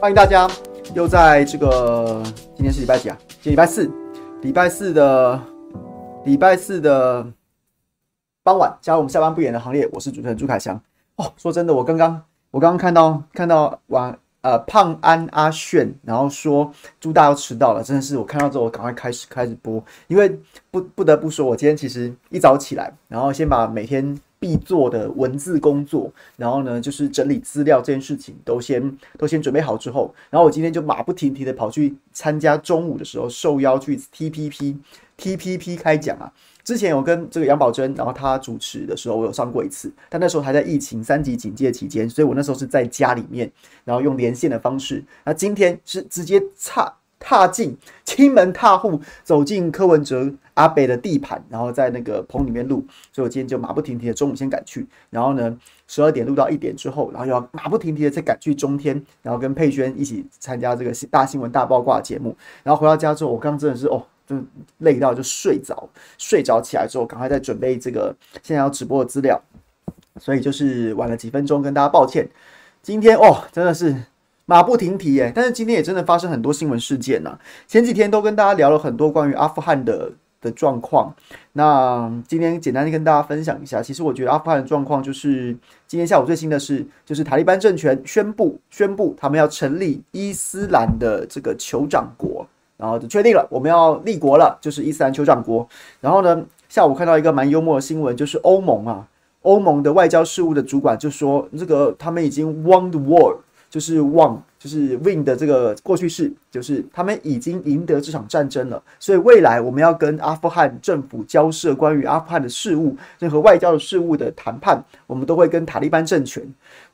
欢迎大家又在这个今天是礼拜几啊？今天礼拜四，礼拜四的礼拜四的傍晚加入我们下班不演的行列。我是主持人朱凯翔。哦，说真的，我刚刚我刚刚看到看到晚呃胖安阿炫，然后说朱大要迟到了，真的是我看到之后我赶快开始开始播，因为不不得不说，我今天其实一早起来，然后先把每天。必做的文字工作，然后呢，就是整理资料这件事情都先都先准备好之后，然后我今天就马不停蹄的跑去参加中午的时候受邀去 TPP TPP 开讲啊。之前有跟这个杨宝珍，然后他主持的时候，我有上过一次，但那时候还在疫情三级警戒期间，所以我那时候是在家里面，然后用连线的方式。那今天是直接差。踏进亲门踏户，走进柯文哲阿北的地盘，然后在那个棚里面录，所以我今天就马不停蹄的中午先赶去，然后呢，十二点录到一点之后，然后又要马不停蹄的再赶去中天，然后跟佩轩一起参加这个大新闻大爆卦节目，然后回到家之后，我刚真的是哦，就累到就睡着，睡着起来之后，赶快在准备这个现在要直播的资料，所以就是晚了几分钟，跟大家抱歉。今天哦，真的是。马不停蹄耶，但是今天也真的发生很多新闻事件呐、啊。前几天都跟大家聊了很多关于阿富汗的的状况，那今天简单的跟大家分享一下。其实我觉得阿富汗的状况就是今天下午最新的是，就是塔利班政权宣布宣布他们要成立伊斯兰的这个酋长国，然后就确定了我们要立国了，就是伊斯兰酋长国。然后呢，下午看到一个蛮幽默的新闻，就是欧盟啊，欧盟的外交事务的主管就说，这个他们已经 won the war。就是 won，就是 win 的这个过去式，就是他们已经赢得这场战争了。所以未来我们要跟阿富汗政府交涉关于阿富汗的事务，任何外交的事务的谈判，我们都会跟塔利班政权。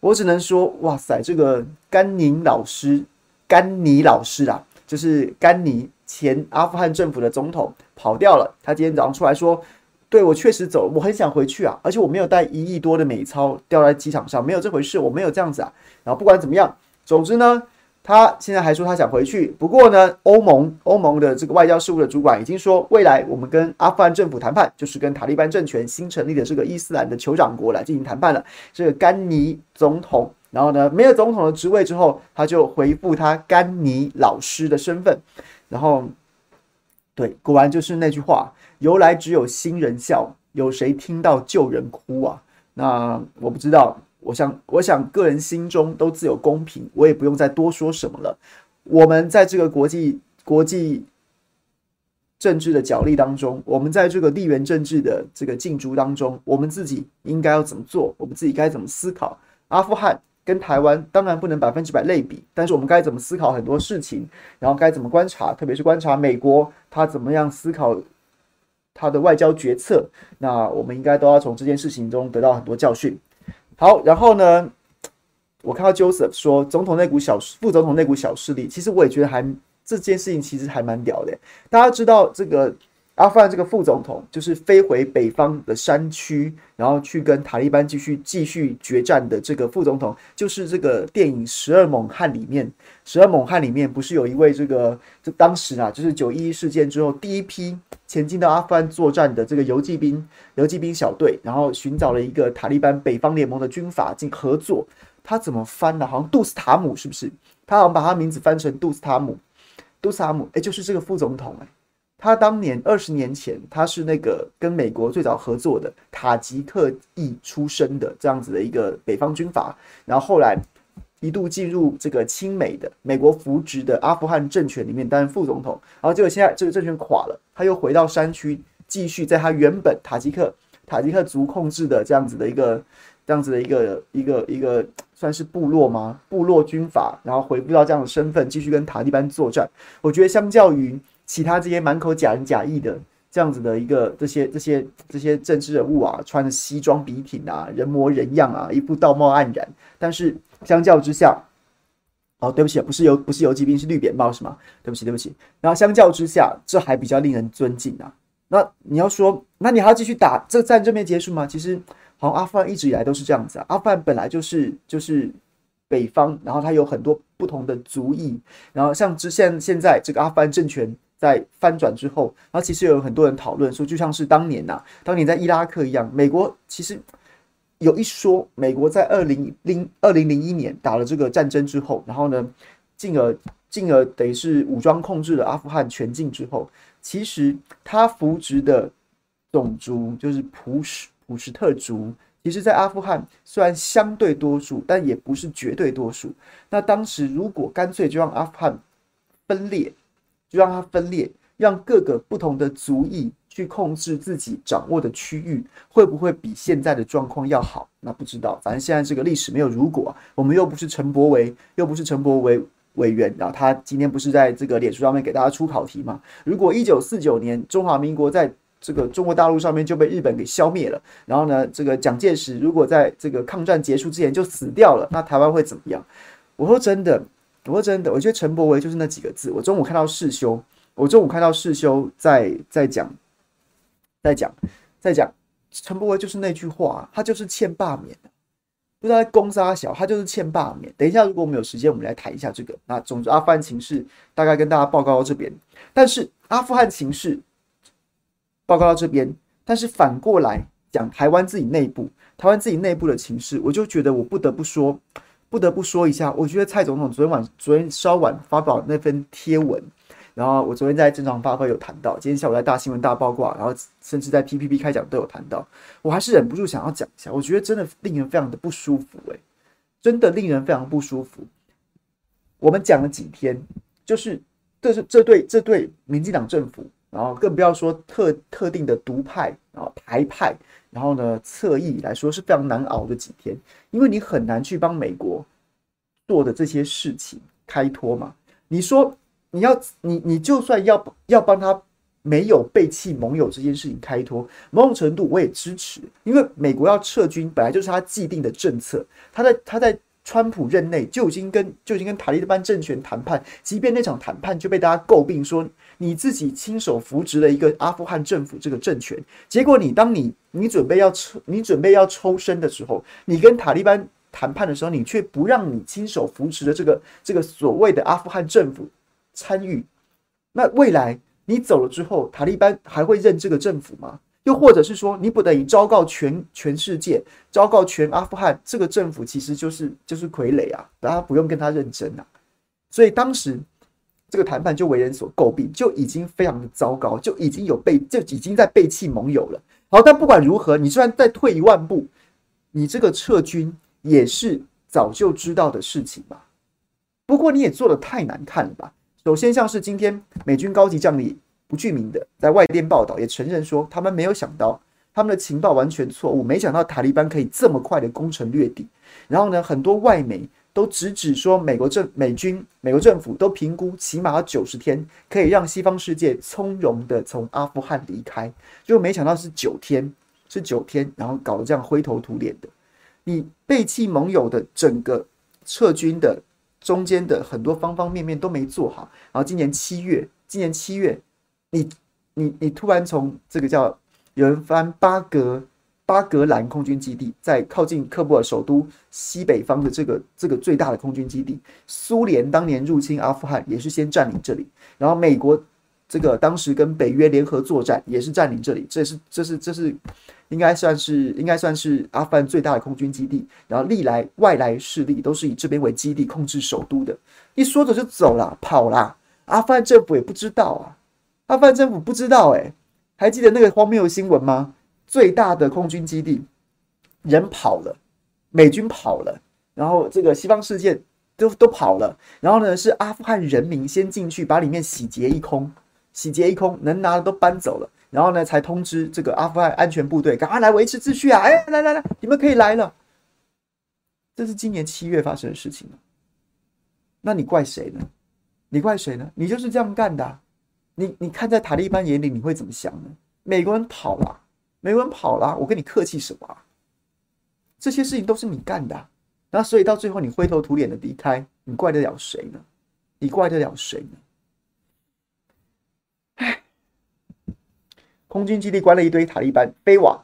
我只能说，哇塞，这个甘宁老师，甘尼老师啊，就是甘尼前阿富汗政府的总统跑掉了。他今天早上出来说，对，我确实走，我很想回去啊，而且我没有带一亿多的美钞掉在机场上，没有这回事，我没有这样子啊。然后不管怎么样，总之呢，他现在还说他想回去。不过呢，欧盟欧盟的这个外交事务的主管已经说，未来我们跟阿富汗政府谈判，就是跟塔利班政权新成立的这个伊斯兰的酋长国来进行谈判了。这个甘尼总统，然后呢，没有总统的职位之后，他就回复他甘尼老师的身份。然后，对，果然就是那句话：由来只有新人笑，有谁听到旧人哭啊？那我不知道。我想，我想个人心中都自有公平，我也不用再多说什么了。我们在这个国际国际政治的角力当中，我们在这个地缘政治的这个竞逐当中，我们自己应该要怎么做？我们自己该怎么思考？阿富汗跟台湾当然不能百分之百类比，但是我们该怎么思考很多事情？然后该怎么观察？特别是观察美国他怎么样思考他的外交决策？那我们应该都要从这件事情中得到很多教训。好，然后呢，我看到 Joseph 说，总统那股小副总统那股小势力，其实我也觉得还这件事情其实还蛮屌的。大家知道这个阿富汗这个副总统，就是飞回北方的山区，然后去跟塔利班继续继续决战的这个副总统，就是这个电影《十二猛汉》里面，《十二猛汉》里面不是有一位这个，就当时啊，就是九一一事件之后第一批。前进到阿富汗作战的这个游骑兵、游骑兵小队，然后寻找了一个塔利班北方联盟的军阀进合作。他怎么翻呢？好像杜斯塔姆是不是？他好像把他名字翻成杜斯塔姆。杜斯塔姆，哎，就是这个副总统哎。他当年二十年前，他是那个跟美国最早合作的塔吉克裔出身的这样子的一个北方军阀，然后后来。一度进入这个亲美的美国扶植的阿富汗政权里面担任副总统，然后结果现在这个政权垮了，他又回到山区，继续在他原本塔吉克塔吉克族控制的这样子的一个这样子的一个一个一个算是部落吗？部落军阀，然后回不到这样的身份，继续跟塔利班作战。我觉得相较于其他这些满口假仁假义的这样子的一个这些这些这些政治人物啊，穿着西装笔挺啊，人模人样啊，一副道貌岸然，但是。相较之下，哦，对不起，不是游不是游击兵，是绿扁帽是吗？对不起，对不起。然后相较之下，这还比较令人尊敬啊。那你要说，那你还要继续打这个战争没结束吗？其实，好像阿富汗一直以来都是这样子啊。阿富汗本来就是就是北方，然后它有很多不同的族裔。然后像之现现在这个阿富汗政权在翻转之后，然后其实有很多人讨论说，就像是当年呐、当年在伊拉克一样，美国其实。有一说，美国在二零零二零零一年打了这个战争之后，然后呢，进而进而等于是武装控制了阿富汗全境之后，其实他扶植的种族就是普什普什特族，其实，在阿富汗虽然相对多数，但也不是绝对多数。那当时如果干脆就让阿富汗分裂，就让它分裂，让各个不同的族裔去控制自己掌握的区域，会不会比现在的状况要好？那不知道。反正现在这个历史没有如果，我们又不是陈柏惟，又不是陈柏惟委员，然后他今天不是在这个脸书上面给大家出考题吗？如果一九四九年中华民国在这个中国大陆上面就被日本给消灭了。然后呢，这个蒋介石如果在这个抗战结束之前就死掉了，那台湾会怎么样？我说真的，我说真的，我觉得陈柏维就是那几个字。我中午看到世修，我中午看到世修在在讲，在讲，在讲陈柏维就是那句话，他就是欠罢免的，不知道在攻杀小，他就是欠罢免。等一下，如果我们有时间，我们来谈一下这个。那总之，阿富汗情势大概跟大家报告到这边。但是阿富汗情势。报告到这边，但是反过来讲，台湾自己内部，台湾自己内部的情势，我就觉得我不得不说，不得不说一下。我觉得蔡总统昨天晚，昨天稍晚发表那份贴文，然后我昨天在正常发挥有谈到，今天下午在大新闻大八卦，然后甚至在 P P P 开讲都有谈到，我还是忍不住想要讲一下。我觉得真的令人非常的不舒服，诶，真的令人非常不舒服。我们讲了几天，就是这是这对这对民进党政府。然后更不要说特特定的独派，然后台派，然后呢侧翼来说是非常难熬的几天，因为你很难去帮美国做的这些事情开脱嘛。你说你要你你就算要要帮他没有背弃盟友这件事情开脱，某种程度我也支持，因为美国要撤军本来就是他既定的政策，他在他在。川普任内就已经跟就已经跟塔利班政权谈判，即便那场谈判就被大家诟病说你自己亲手扶植了一个阿富汗政府这个政权，结果你当你你准备要抽你准备要抽身的时候，你跟塔利班谈判的时候，你却不让你亲手扶持的这个这个所谓的阿富汗政府参与，那未来你走了之后，塔利班还会认这个政府吗？又或者是说，你不等于昭告全全世界，昭告全阿富汗，这个政府其实就是就是傀儡啊，大家不用跟他认真啊。所以当时这个谈判就为人所诟病，就已经非常的糟糕，就已经有被就已经在背弃盟友了。好，但不管如何，你虽然再退一万步，你这个撤军也是早就知道的事情吧？不过你也做的太难看了吧？首先，像是今天美军高级将领。不具名的在外电报道也承认说，他们没有想到他们的情报完全错误，没想到塔利班可以这么快的攻城略地。然后呢，很多外媒都直指说，美国政美军美国政府都评估起码要九十天可以让西方世界从容的从阿富汗离开，就没想到是九天，是九天，然后搞得这样灰头土脸的。你背弃盟友的整个撤军的中间的很多方方面面都没做好，然后今年七月，今年七月。你你你突然从这个叫有人翻巴格巴格兰空军基地，在靠近喀布尔首都西北方的这个这个最大的空军基地，苏联当年入侵阿富汗也是先占领这里，然后美国这个当时跟北约联合作战也是占领这里，这是这是这是应该算是应该算是阿富汗最大的空军基地，然后历来外来势力都是以这边为基地控制首都的，一说着就走了跑了，阿富汗政府也不知道啊。阿富汗政府不知道哎，还记得那个荒谬的新闻吗？最大的空军基地，人跑了，美军跑了，然后这个西方世界都都跑了，然后呢是阿富汗人民先进去把里面洗劫一空，洗劫一空，能拿的都搬走了，然后呢才通知这个阿富汗安全部队赶快来维持秩序啊！哎，来来来，你们可以来了。这是今年七月发生的事情，那你怪谁呢？你怪谁呢？你就是这样干的。你你看在塔利班眼里，你会怎么想呢？美国人跑了，国人跑了，我跟你客气什么啊？这些事情都是你干的啊，那所以到最后你灰头土脸的离开，你怪得了谁呢？你怪得了谁呢？唉，空军基地关了一堆塔利班，菲瓦，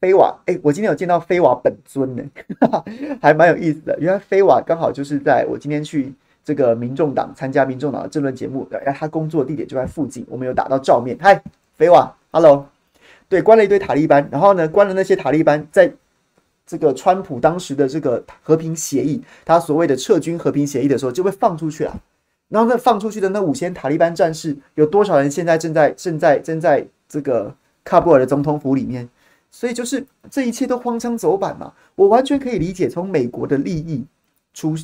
菲瓦，哎，我今天有见到菲瓦本尊呢，还蛮有意思的。原来菲瓦刚好就是在我今天去。这个民众党参加民众党的政论节目，哎，他工作的地点就在附近，我们有打到照面。嗨，飞瓦，Hello，对，关了一堆塔利班，然后呢，关了那些塔利班，在这个川普当时的这个和平协议，他所谓的撤军和平协议的时候，就被放出去了。然后那放出去的那五千塔利班战士，有多少人现在正在正在正在这个喀布尔的总统府里面？所以就是这一切都荒腔走板嘛。我完全可以理解，从美国的利益出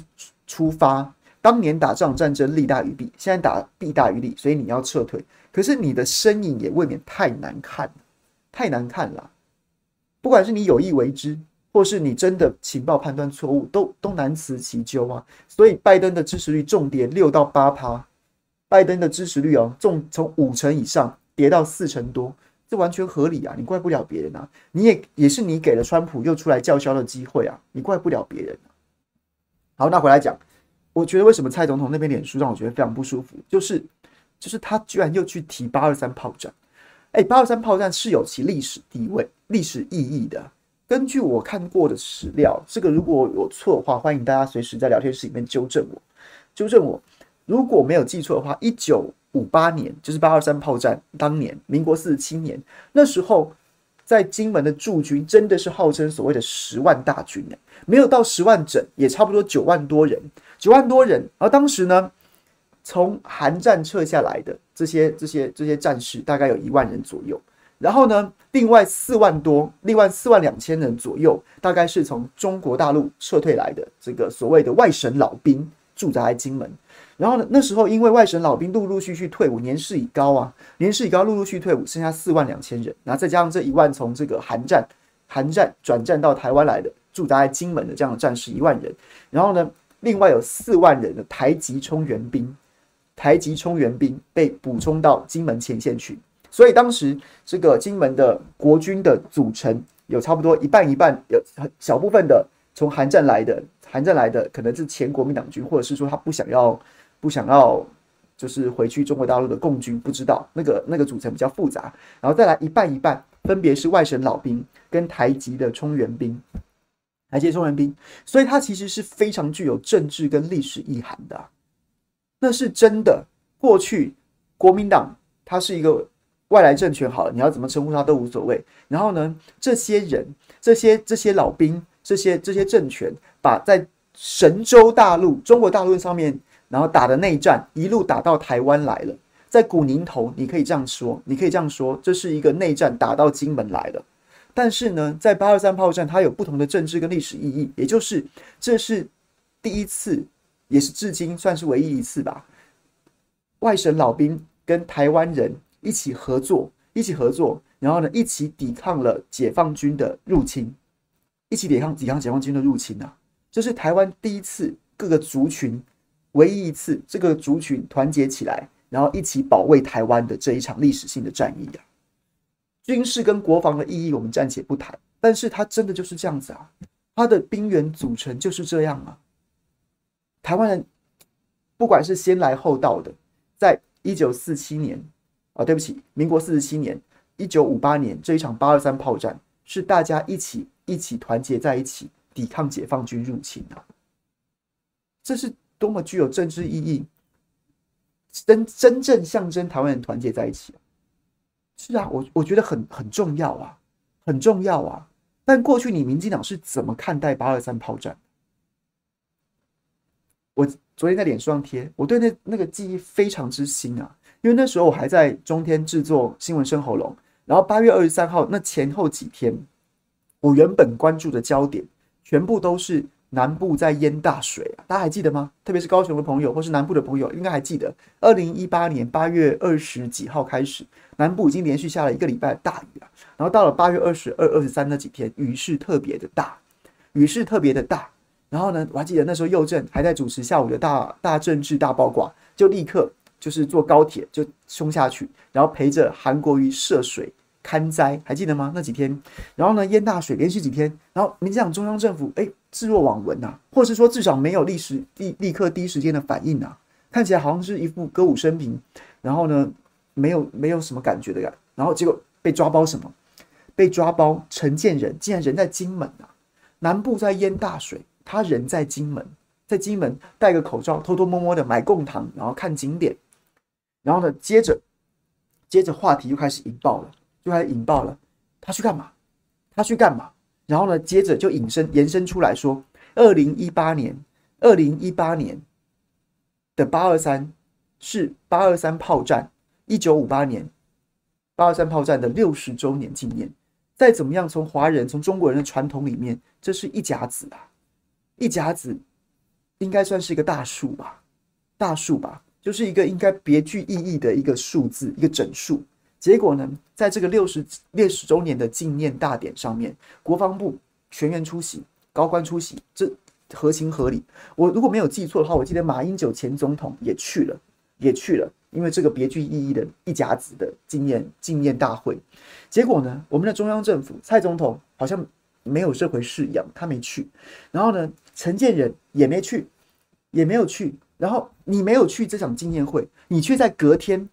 出发，当年打这场战争利大于弊，现在打弊大于利，所以你要撤退。可是你的身影也未免太难看了，太难看了。不管是你有意为之，或是你真的情报判断错误，都都难辞其咎啊！所以拜登的支持率重跌六到八趴，拜登的支持率哦，重从五成以上跌到四成多，这完全合理啊！你怪不了别人啊！你也也是你给了川普又出来叫嚣的机会啊！你怪不了别人。好，那回来讲，我觉得为什么蔡总统那边脸书让我觉得非常不舒服，就是就是他居然又去提八二三炮战，哎，八二三炮战是有其历史地位、历史意义的。根据我看过的史料，这个如果有错的话，欢迎大家随时在聊天室里面纠正我。纠正我，如果没有记错的话，一九五八年就是八二三炮战当年，民国四十七年，那时候在金门的驻军真的是号称所谓的十万大军呢，没有到十万整，也差不多九万多人，九万多人。而当时呢，从韩战撤下来的这些这些这些战士，大概有一万人左右。然后呢，另外四万多，另外四万两千人左右，大概是从中国大陆撤退来的这个所谓的外省老兵驻扎在金门。然后呢，那时候因为外省老兵陆陆续续退伍，年事已高啊，年事已高，陆陆续续退伍，剩下四万两千人。然后再加上这一万从这个韩战韩战转战到台湾来的驻扎在金门的这样的战士一万人。然后呢，另外有四万人的台籍充援兵，台籍充援兵被补充到金门前线去。所以当时这个金门的国军的组成有差不多一半一半，有小部分的从韩战来的，韩战来的可能是前国民党军，或者是说他不想要不想要就是回去中国大陆的共军，不知道。那个那个组成比较复杂，然后再来一半一半，分别是外省老兵跟台籍的充援兵，台籍充援兵，所以它其实是非常具有政治跟历史意涵的，那是真的。过去国民党它是一个。外来政权好了，你要怎么称呼他都无所谓。然后呢，这些人、这些这些老兵、这些这些政权，把在神州大陆、中国大陆上面，然后打的内战，一路打到台湾来了。在古宁头，你可以这样说，你可以这样说，这是一个内战打到金门来了。但是呢，在八二三炮战，它有不同的政治跟历史意义，也就是这是第一次，也是至今算是唯一一次吧。外省老兵跟台湾人。一起合作，一起合作，然后呢，一起抵抗了解放军的入侵，一起抵抗抵抗解放军的入侵啊！这是台湾第一次各个族群唯一一次这个族群团结起来，然后一起保卫台湾的这一场历史性的战役啊！军事跟国防的意义我们暂且不谈，但是它真的就是这样子啊！它的兵员组成就是这样啊！台湾人不管是先来后到的，在一九四七年。啊，对不起，民国四十七年，一九五八年这一场八二三炮战是大家一起一起团结在一起抵抗解放军入侵啊！这是多么具有政治意义，真真正象征台湾人团结在一起。是啊，我我觉得很很重要啊，很重要啊。但过去你民进党是怎么看待八二三炮战？昨天在脸书上贴，我对那那个记忆非常之新啊。因为那时候我还在中天制作新闻生喉咙，然后八月二十三号那前后几天，我原本关注的焦点全部都是南部在淹大水啊，大家还记得吗？特别是高雄的朋友或是南部的朋友，应该还记得，二零一八年八月二十几号开始，南部已经连续下了一个礼拜的大雨啊，然后到了八月二十二、二十三那几天，雨势特别的大，雨势特别的大，然后呢，我还记得那时候右正还在主持下午的大大政治大八卦，就立刻。就是坐高铁就冲下去，然后陪着韩国瑜涉水勘灾，还记得吗？那几天，然后呢淹大水连续几天，然后民进党中央政府哎置若罔闻呐，或是说至少没有立时立立刻第一时间的反应呐，看起来好像是一副歌舞升平，然后呢没有没有什么感觉的感，然后结果被抓包什么？被抓包陈建仁竟然人在金门啊，南部在淹大水，他人在金门，在金门戴个口罩偷偷摸摸的买贡糖，然后看景点。然后呢，接着，接着话题又开始引爆了，就开始引爆了。他去干嘛？他去干嘛？然后呢，接着就引申延伸出来说，二零一八年，二零一八年的八二三是八二三炮战，一九五八年八二三炮战的六十周年纪念。再怎么样，从华人从中国人的传统里面，这是一甲子啊，一甲子应该算是一个大数吧，大数吧，就是一个应该别具意义的一个数字，一个整数。结果呢，在这个六十六十周年的纪念大典上面，国防部全员出席，高官出席，这合情合理。我如果没有记错的话，我记得马英九前总统也去了，也去了。因为这个别具意义的一甲子的纪念纪念大会，结果呢，我们的中央政府蔡总统好像没有这回事一样，他没去。然后呢，陈建仁也没去，也没有去。然后你没有去这场纪念会，你却在隔天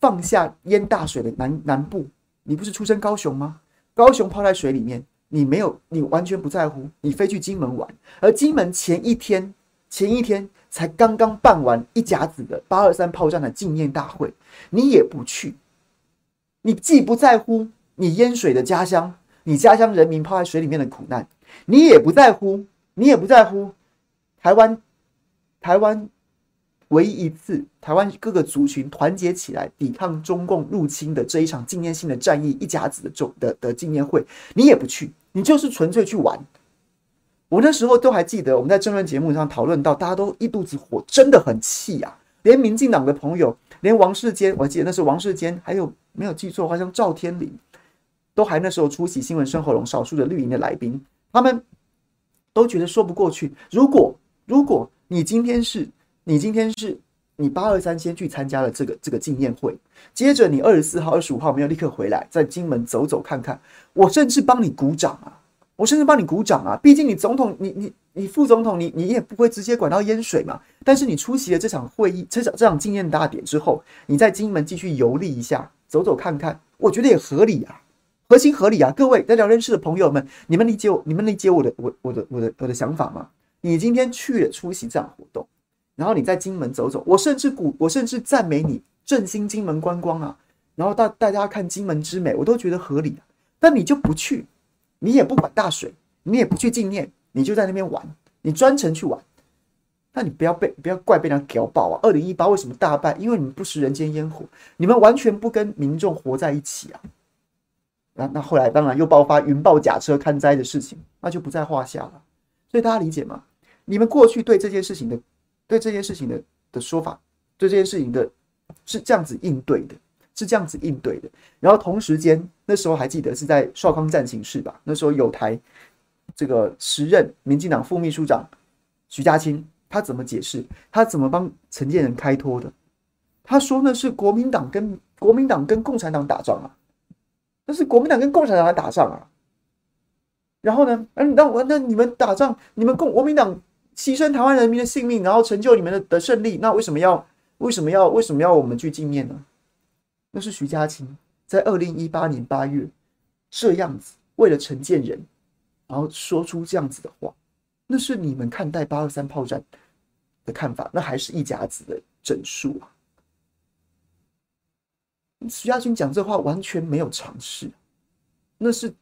放下淹大水的南南部。你不是出身高雄吗？高雄泡在水里面，你没有，你完全不在乎，你飞去金门玩。而金门前一天，前一天。才刚刚办完一甲子的八二三炮战的纪念大会，你也不去，你既不在乎你淹水的家乡，你家乡人民泡在水里面的苦难，你也不在乎，你也不在乎台湾台湾唯一一次台湾各个族群团结起来抵抗中共入侵的这一场纪念性的战役一甲子的重的的纪念会，你也不去，你就是纯粹去玩。我那时候都还记得，我们在政论节目上讨论到，大家都一肚子火，真的很气啊！连民进党的朋友，连王世坚，我记得那是王世坚，还有没有记错，好像赵天麟，都还那时候出席新闻生活龙，少数的绿营的来宾，他们都觉得说不过去。如果如果你今天是你今天是你八二三先去参加了这个这个纪念会，接着你二十四号、二十五号没有立刻回来，在金门走走看看，我甚至帮你鼓掌啊！我甚至帮你鼓掌啊！毕竟你总统，你你你副总统，你你也不会直接管到淹水嘛。但是你出席了这场会议，这场这场纪念大典之后，你在金门继续游历一下，走走看看，我觉得也合理啊，合情合理啊。各位在聊天室的朋友们，你们理解我，你们理解我的我我的我的我的想法吗？你今天去了出席这样活动，然后你在金门走走，我甚至鼓，我甚至赞美你振兴金门观光啊，然后大大家看金门之美，我都觉得合理啊。但你就不去。你也不管大水，你也不去纪念，你就在那边玩，你专程去玩，那你不要被不要怪被人家屌爆啊！二零一八为什么大败？因为你们不食人间烟火，你们完全不跟民众活在一起啊！那那后来当然又爆发云豹假车勘灾的事情，那就不在话下了。所以大家理解吗？你们过去对这件事情的对这件事情的的说法，对这件事情的是这样子应对的。是这样子应对的，然后同时间那时候还记得是在少康战情室吧？那时候有台这个时任民进党副秘书长徐嘉清，他怎么解释？他怎么帮陈建仁开脱的？他说那是国民党跟国民党跟共产党打仗啊，那是国民党跟共产党来打仗啊。然后呢，嗯，那我那你们打仗，你们共国民党牺牲台湾人民的性命，然后成就你们的的胜利，那为什么要为什么要为什么要我们去纪念呢？那是徐嘉青在二零一八年八月这样子为了陈建仁，然后说出这样子的话，那是你们看待八二三炮战的看法，那还是一甲子的整数啊？徐嘉青讲这话完全没有常识，那是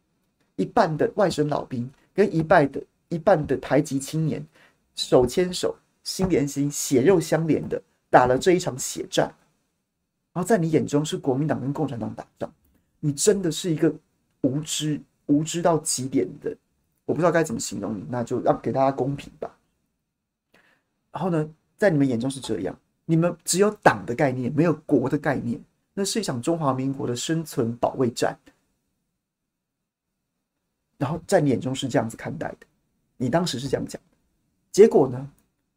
一半的外省老兵跟一半的一半的台籍青年手牵手心连心血肉相连的打了这一场血战。然后在你眼中是国民党跟共产党打仗，你真的是一个无知无知到极点的，我不知道该怎么形容你，那就让给大家公平吧。然后呢，在你们眼中是这样，你们只有党的概念，没有国的概念，那是一场中华民国的生存保卫战。然后在你眼中是这样子看待的，你当时是这样讲的，结果呢？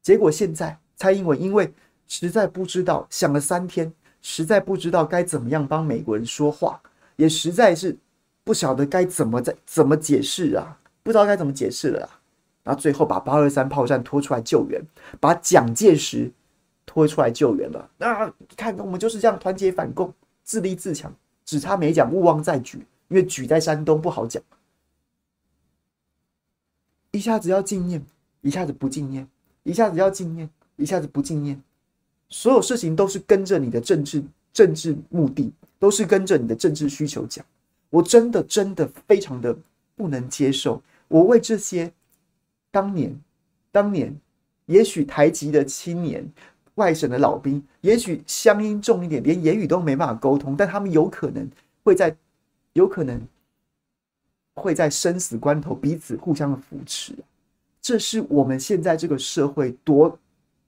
结果现在蔡英文因为实在不知道，想了三天。实在不知道该怎么样帮美国人说话，也实在是不晓得该怎么在怎么解释啊，不知道该怎么解释了啊。然后最后把八二三炮战拖出来救援，把蒋介石拖出来救援了。那看我们就是这样团结反共，自立自强，只差没讲勿忘在莒，因为莒在山东不好讲。一下子要纪念，一下子不纪念，一下子要纪念，一下子不纪念。所有事情都是跟着你的政治政治目的，都是跟着你的政治需求讲。我真的真的非常的不能接受。我为这些当年、当年，也许台籍的青年、外省的老兵，也许乡音重一点，连言语都没办法沟通，但他们有可能会在，有可能会在生死关头彼此互相的扶持。这是我们现在这个社会多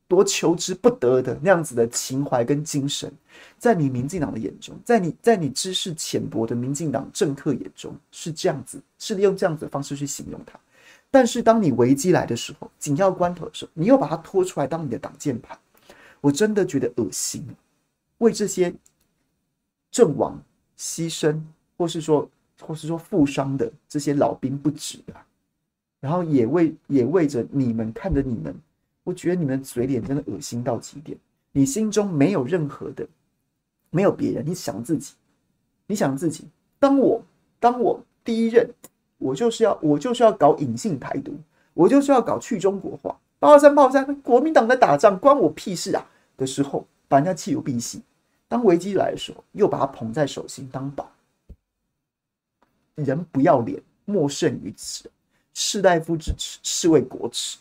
多求之不得的那样子的情怀跟精神，在你民进党的眼中，在你在你知识浅薄的民进党政客眼中是这样子，是利用这样子的方式去形容他。但是当你危机来的时候，紧要关头的时候，你又把它拖出来当你的挡箭牌，我真的觉得恶心。为这些阵亡、牺牲，或是说或是说负伤的这些老兵不值啊。然后也为也为着你们看着你们，我觉得你们嘴脸真的恶心到极点。你心中没有任何的，没有别人，你想自己，你想自己。当我当我第一任，我就是要我就是要搞隐性台独，我就是要搞去中国化。八二三炮战，国民党在打仗，关我屁事啊！的时候，把人家弃如敝屣。当危机来的时候，又把他捧在手心当宝。人不要脸，莫胜于此。士大夫之耻，是为国耻，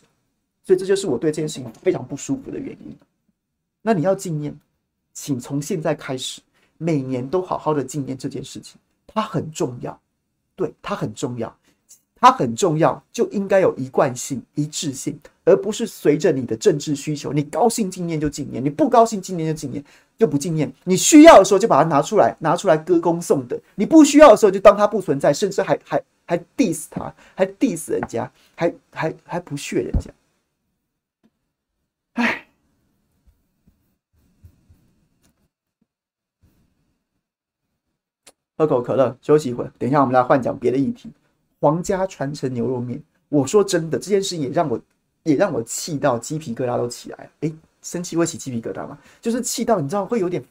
所以这就是我对这件事情非常不舒服的原因。那你要纪念，请从现在开始，每年都好好的纪念这件事情，它很重要，对，它很重要，它很重要，就应该有一贯性、一致性，而不是随着你的政治需求，你高兴纪念就纪念，你不高兴纪念就纪念，就不纪念。你需要的时候就把它拿出来，拿出来歌功颂德；你不需要的时候就当它不存在，甚至还还。还 diss 他，还 diss 人家，还还还不屑人家，哎，喝口可乐，休息一会儿。等一下，我们来换讲别的议题。皇家传承牛肉面，我说真的，这件事也让我也让我气到鸡皮疙瘩都起来了。哎，生气会起鸡皮疙瘩吗？就是气到你知道会有点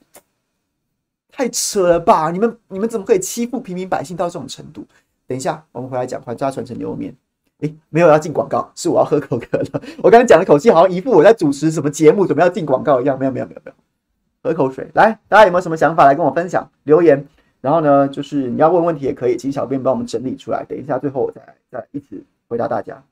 太扯了吧？你们你们怎么可以欺负平民百姓到这种程度？等一下，我们回来讲皇家传承牛肉面。诶，没有要进广告，是我要喝口可乐。我刚才讲的口气好像一副我在主持什么节目，准备要进广告一样。没有，没有，没有，没有。喝口水，来，大家有没有什么想法来跟我分享？留言。然后呢，就是你要问问题也可以，请小编帮我们整理出来。等一下，最后我再再一起回答大家。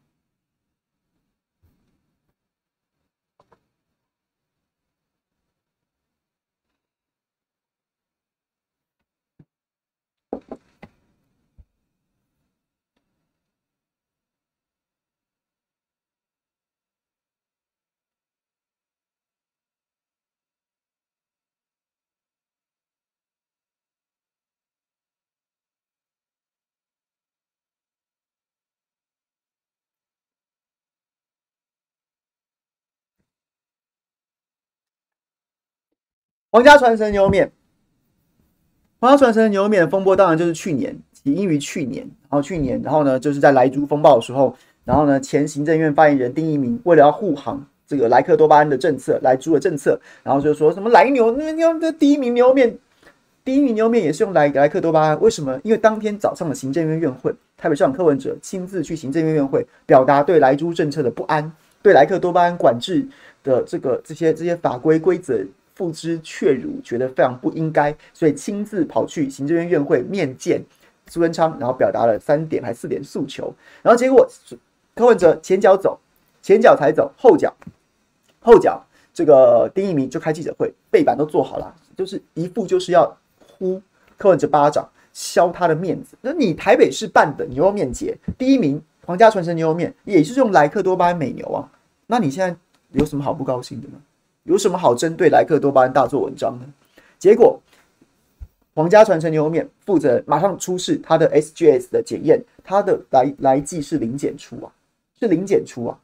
皇家传承牛肉面，皇家传承牛肉面的风波当然就是去年，起因于去年，然后去年，然后呢，就是在莱猪风暴的时候，然后呢，前行政院发言人丁一鸣为了要护航这个莱克多巴胺的政策，莱猪的政策，然后就说什么莱牛那牛的第一名牛肉面，第一名牛肉面也是用莱莱克多巴胺，为什么？因为当天早上的行政院院会，台北市长柯文哲亲自去行政院院会表达对莱猪政策的不安，对莱克多巴胺管制的这个这些这些法规规则。付之却如，觉得非常不应该，所以亲自跑去行政院院会面见苏贞昌，然后表达了三点还四点诉求，然后结果柯文哲前脚走，前脚才走，后脚后脚这个丁一鸣就开记者会，背板都做好了，就是一副就是要呼柯文哲巴掌，削他的面子。那你台北市办的牛肉面节，第一名皇家传承牛肉面也是用莱克多巴胺美牛啊，那你现在有什么好不高兴的呢？有什么好针对莱克多巴胺大做文章呢？结果，皇家传承牛肉面负责人马上出示他的 SGS 的检验，他的来来剂是零检出啊，是零检出啊。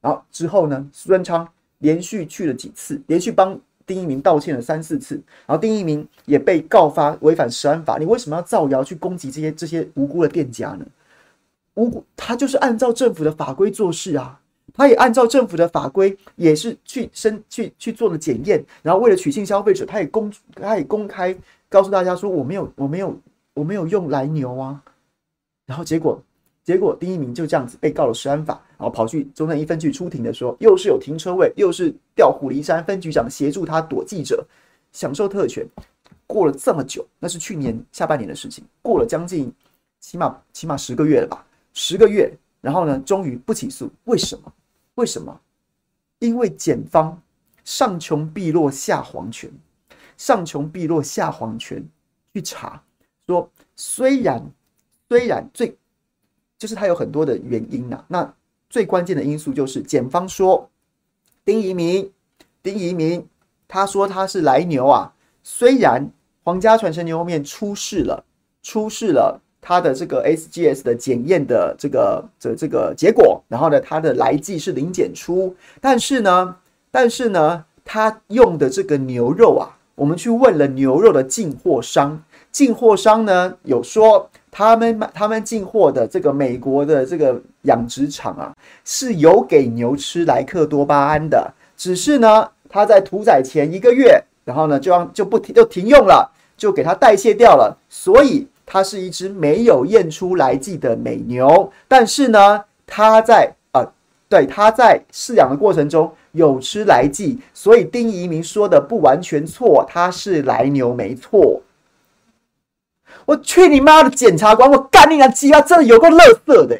然后之后呢，苏贞昌连续去了几次，连续帮丁一鸣道歉了三四次，然后丁一鸣也被告发违反食安法。你为什么要造谣去攻击这些这些无辜的店家呢？无辜，他就是按照政府的法规做事啊。他也按照政府的法规，也是去申去去做了检验，然后为了取信消费者，他也公他也公开告诉大家说，我没有我没有我没有用莱牛啊，然后结果结果丁一鸣就这样子被告了食安法，然后跑去中正一分局出庭的时候，又是有停车位，又是调虎离山，分局长协助他躲记者，享受特权，过了这么久，那是去年下半年的事情，过了将近起码起码十个月了吧，十个月，然后呢，终于不起诉，为什么？为什么？因为检方上穷碧落下黄泉，上穷碧落下黄泉去查，说虽然虽然最就是他有很多的原因呐、啊，那最关键的因素就是检方说丁怡铭，丁怡铭他说他是来牛啊，虽然皇家传承牛肉面出事了出事了。他的这个 SGS 的检验的这个这这个结果，然后呢，他的来记是零检出，但是呢，但是呢，他用的这个牛肉啊，我们去问了牛肉的进货商，进货商呢有说他们他们进货的这个美国的这个养殖场啊是有给牛吃莱克多巴胺的，只是呢，他在屠宰前一个月，然后呢就让就不停就停用了，就给它代谢掉了，所以。它是一只没有验出来记的美牛，但是呢，它在呃，对，它在饲养的过程中有吃来记，所以丁怡铭说的不完全错，它是来牛没错。我去你妈的检察官，我干你娘鸡巴，真的有够垃圾的，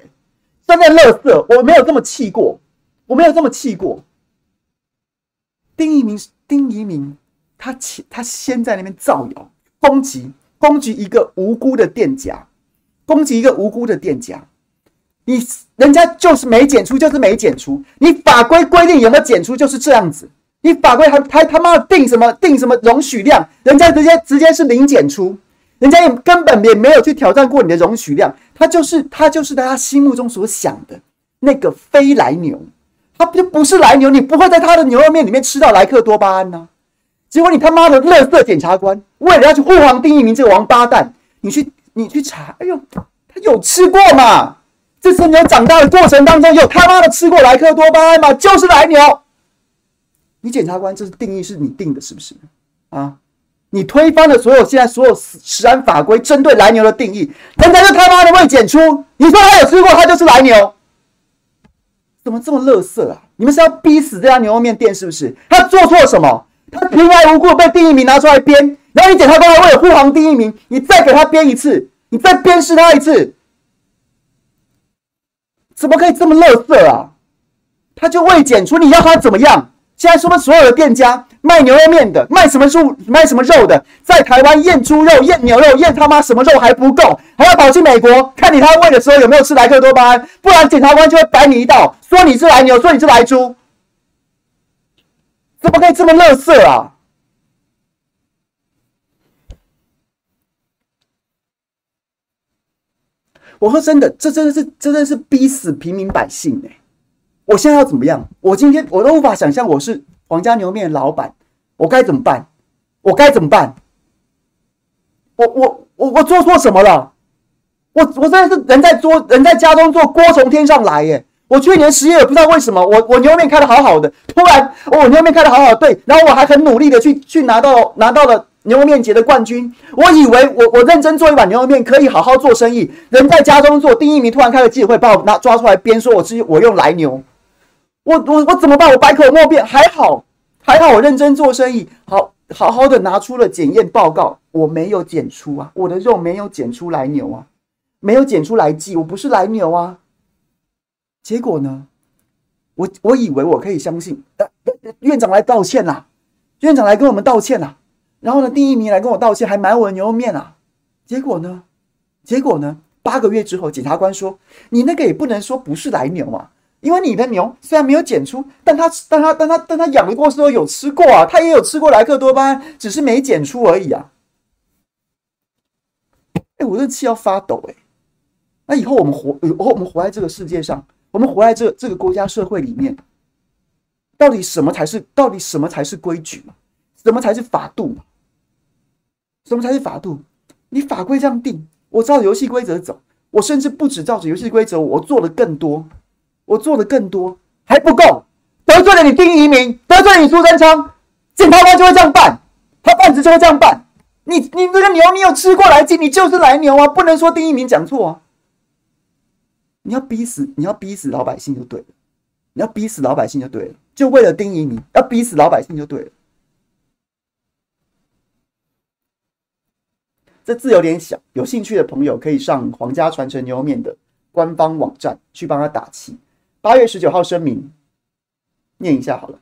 真的垃圾，我没有这么气过，我没有这么气过。丁怡铭，丁怡铭，他前他先在那边造谣攻击。攻击一个无辜的店家，攻击一个无辜的店家，你人家就是没检出，就是没检出。你法规规定有没有检出，就是这样子。你法规还还他妈定什么定什么容许量，人家直接直接是零检出，人家也根本也没有去挑战过你的容许量，他就是他就是在他心目中所想的那个非来牛，他就不是来牛，你不会在他的牛肉面里面吃到莱克多巴胺呢、结果你他妈的乐色检察官，为了要去护航丁怡铭这个王八蛋，你去你去查，哎呦，他有吃过吗？这只牛长大的过程当中有他妈的吃过莱克多巴胺吗？就是来牛。你检察官这是定义是你定的，是不是？啊，你推翻了所有现在所有食安法规针对来牛的定义，人家就他妈的未检出，你说他有吃过，他就是来牛，怎么这么乐色啊？你们是要逼死这家牛肉面店是不是？他做错了什么？他平白无故被第一名拿出来编，然后你检察官还为了护航第一名，你再给他编一次，你再鞭尸他一次，怎么可以这么乐色啊？他就未检出，你要他怎么样？现在是不是所有的店家卖牛肉面的、卖什么肉、卖什么肉的，在台湾验猪肉、验牛肉、验他妈什么肉还不够，还要跑去美国看你他喂的时候有没有吃莱克多巴胺？不然检察官就会摆你一道，说你是来牛，说你是来猪。怎么可以这么垃圾啊！我说真的，这真的是，真的是逼死平民百姓哎！我现在要怎么样？我今天我都无法想象，我是皇家牛面老板，我该怎么办？我该怎么办？我我我我做错什么了？我我真的是人在做人在家中坐，锅从天上来耶！我去年十月不知道为什么，我我牛肉面开的好好的，突然我牛肉面开的好好的，对，然后我还很努力的去去拿到拿到了牛肉面节的冠军。我以为我我认真做一碗牛肉面可以好好做生意，人在家中做。第一名突然开了记者会，把我拿抓出来编说我是我用来牛，我我我怎么办？我百口莫辩。还好还好，我认真做生意，好好好的拿出了检验报告，我没有检出啊，我的肉没有检出来牛啊，没有检出来记，我不是来牛啊。结果呢？我我以为我可以相信，院长来道歉啦，院长来跟我们道歉啦。然后呢，第一名来跟我道歉，还买我的牛肉面啊。结果呢？结果呢？八个月之后，检察官说：“你那个也不能说不是来牛啊，因为你的牛虽然没有检出，但他但他但他但他养的过程中有吃过啊，他也有吃过莱克多巴胺，只是没检出而已啊。”哎，我这气要发抖哎。那以后我们活，以后我们活在这个世界上。我们活在这这个国家社会里面，到底什么才是？到底什么才是规矩？什么才是法度？什么才是法度？你法规这样定，我照游戏规则走，我甚至不止照着游戏规则，我做的更多，我做的更多还不够，得罪了你丁一鸣，得罪了你苏贞昌，检察官就会这样办，他办事就会这样办。你你这个牛，你有吃过来劲，你就是来牛啊，不能说丁一鸣讲错啊。你要逼死，你要逼死老百姓就对了。你要逼死老百姓就对了，就为了丁义你，要逼死老百姓就对了。这字有点小，有兴趣的朋友可以上皇家传承牛肉面的官方网站去帮他打气。八月十九号声明，念一下好了。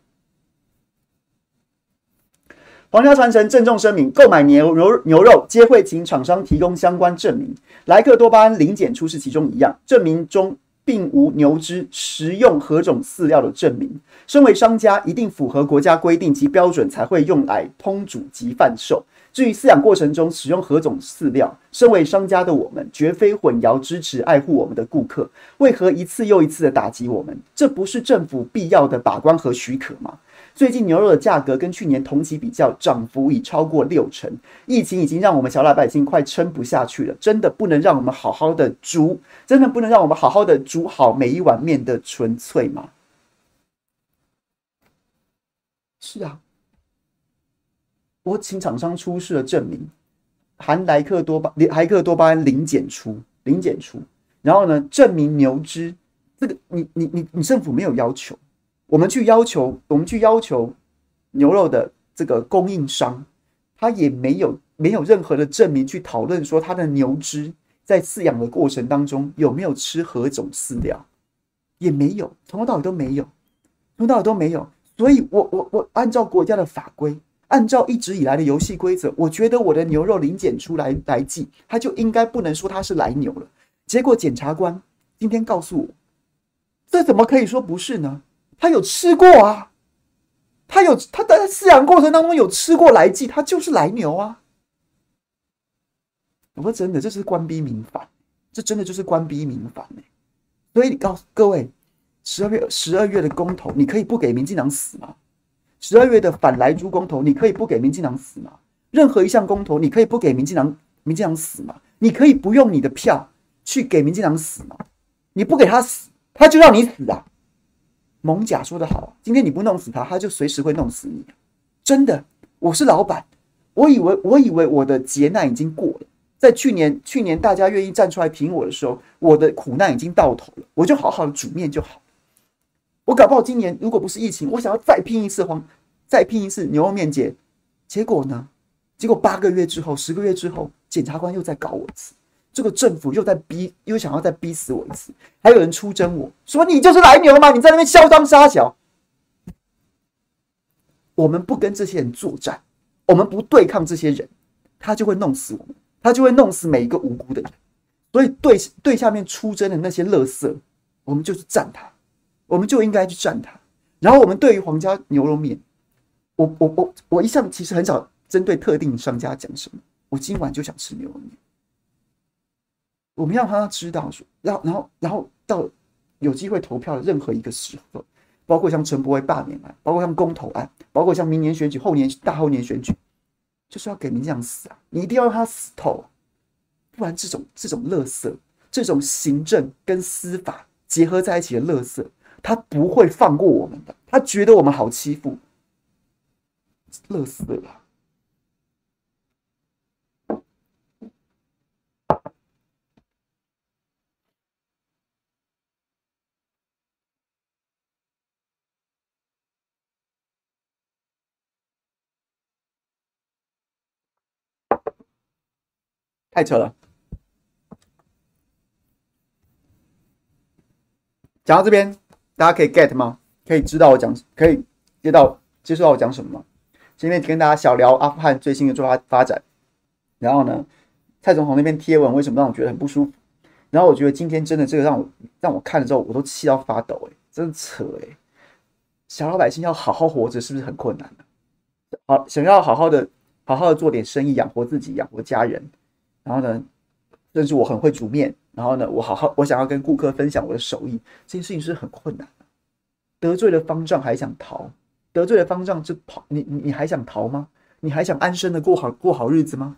皇家传承郑重声明：购买牛牛牛肉皆会请厂商提供相关证明，莱克多巴胺零检出是其中一样。证明中并无牛只食用何种饲料的证明。身为商家，一定符合国家规定及标准才会用来烹煮及贩售。至于饲养过程中使用何种饲料，身为商家的我们绝非混淆支持爱护我们的顾客，为何一次又一次的打击我们？这不是政府必要的把关和许可吗？最近牛肉的价格跟去年同期比较，涨幅已超过六成。疫情已经让我们小老百姓快撑不下去了，真的不能让我们好好的煮，真的不能让我们好好的煮好每一碗面的纯粹吗？是啊，我请厂商出示了证明，含莱克多巴莱克多巴胺零检出，零检出，然后呢，证明牛只这个你你你你政府没有要求。我们去要求，我们去要求牛肉的这个供应商，他也没有没有任何的证明去讨论说他的牛只在饲养的过程当中有没有吃何种饲料，也没有，从头到尾都没有，从头到尾都没有。所以我我我按照国家的法规，按照一直以来的游戏规则，我觉得我的牛肉零检出来来计，他就应该不能说他是来牛了。结果检察官今天告诉我，这怎么可以说不是呢？他有吃过啊，他有他在饲养过程当中有吃过来剂，他就是来牛啊。我说真的，这是官逼民反，这真的就是官逼民反呢。所以你告诉各位，十二月十二月的公投，你可以不给民进党死吗？十二月的反莱猪公投，你可以不给民进党死吗？任何一项公投，你可以不给民进党民进党死吗？你可以不用你的票去给民进党死吗？你不给他死，他就让你死啊！艋舺说的好，今天你不弄死他，他就随时会弄死你。真的，我是老板，我以为我以为我的劫难已经过了，在去年去年大家愿意站出来挺我的时候，我的苦难已经到头了，我就好好的煮面就好。我搞不好今年如果不是疫情，我想要再拼一次黄，再拼一次牛肉面节，结果呢？结果八个月之后，十个月之后，检察官又在搞我一次。这个政府又在逼，又想要再逼死我一次。还有人出征我说：“你就是来牛吗？你在那边嚣张杀小。”我们不跟这些人作战，我们不对抗这些人，他就会弄死我们，他就会弄死每一个无辜的人。所以对对下面出征的那些垃圾，我们就是战他，我们就应该去战他。然后我们对于皇家牛肉面，我我我我一向其实很少针对特定商家讲什么。我今晚就想吃牛肉面。我们要让他知道说，然后，然后，然后到有机会投票的任何一个时候，包括像陈伯威罢免案，包括像公投案，包括像明年选举、后年大后年选举，就是要给民进党死啊！你一定要让他死透，不然这种这种垃圾，这种行政跟司法结合在一起的垃圾，他不会放过我们的，他觉得我们好欺负，乐死了。太扯了！讲到这边，大家可以 get 吗？可以知道我讲，可以接到接受到我讲什么吗？今天跟大家小聊阿富汗最新的做法发展，然后呢，蔡总统那边贴文为什么让我觉得很不舒服？然后我觉得今天真的这个让我让我看了之后，我都气到发抖，哎，真的扯哎！小老百姓要好好活着，是不是很困难呢？好，想要好好的好好的做点生意，养活自己，养活家人。然后呢，甚至我很会煮面。然后呢，我好好，我想要跟顾客分享我的手艺，这件事情是很困难的。得罪了方丈还想逃？得罪了方丈就跑？你你你还想逃吗？你还想安生的过好过好日子吗？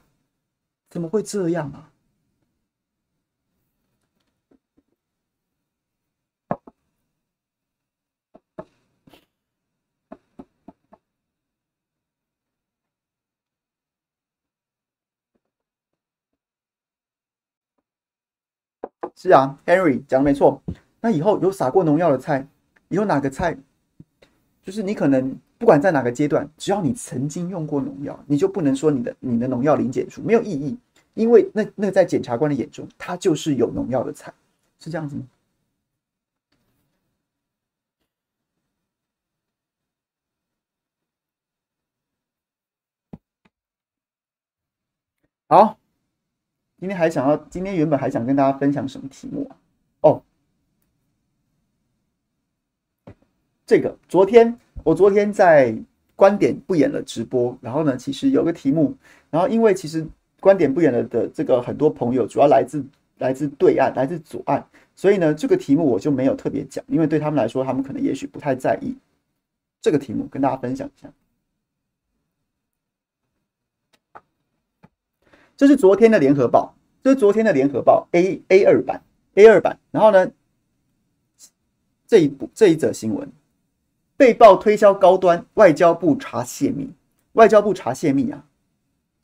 怎么会这样啊？是啊，Henry 讲的没错。那以后有撒过农药的菜，以后哪个菜，就是你可能不管在哪个阶段，只要你曾经用过农药，你就不能说你的你的农药零检出没有意义。因为那那在检察官的眼中，它就是有农药的菜，是这样子吗？好，今天还想要，今天原本还想跟大家分享什么题目啊？哦，这个昨天我昨天在观点不演了直播，然后呢，其实有个题目，然后因为其实观点不演了的这个很多朋友主要来自来自对岸，来自左岸，所以呢，这个题目我就没有特别讲，因为对他们来说，他们可能也许不太在意这个题目，跟大家分享一下。这是昨天的联合报，这是昨天的联合报 A A 二版 A 二版。然后呢，这一部这一则新闻被曝推销高端，外交部查泄密，外交部查泄密啊，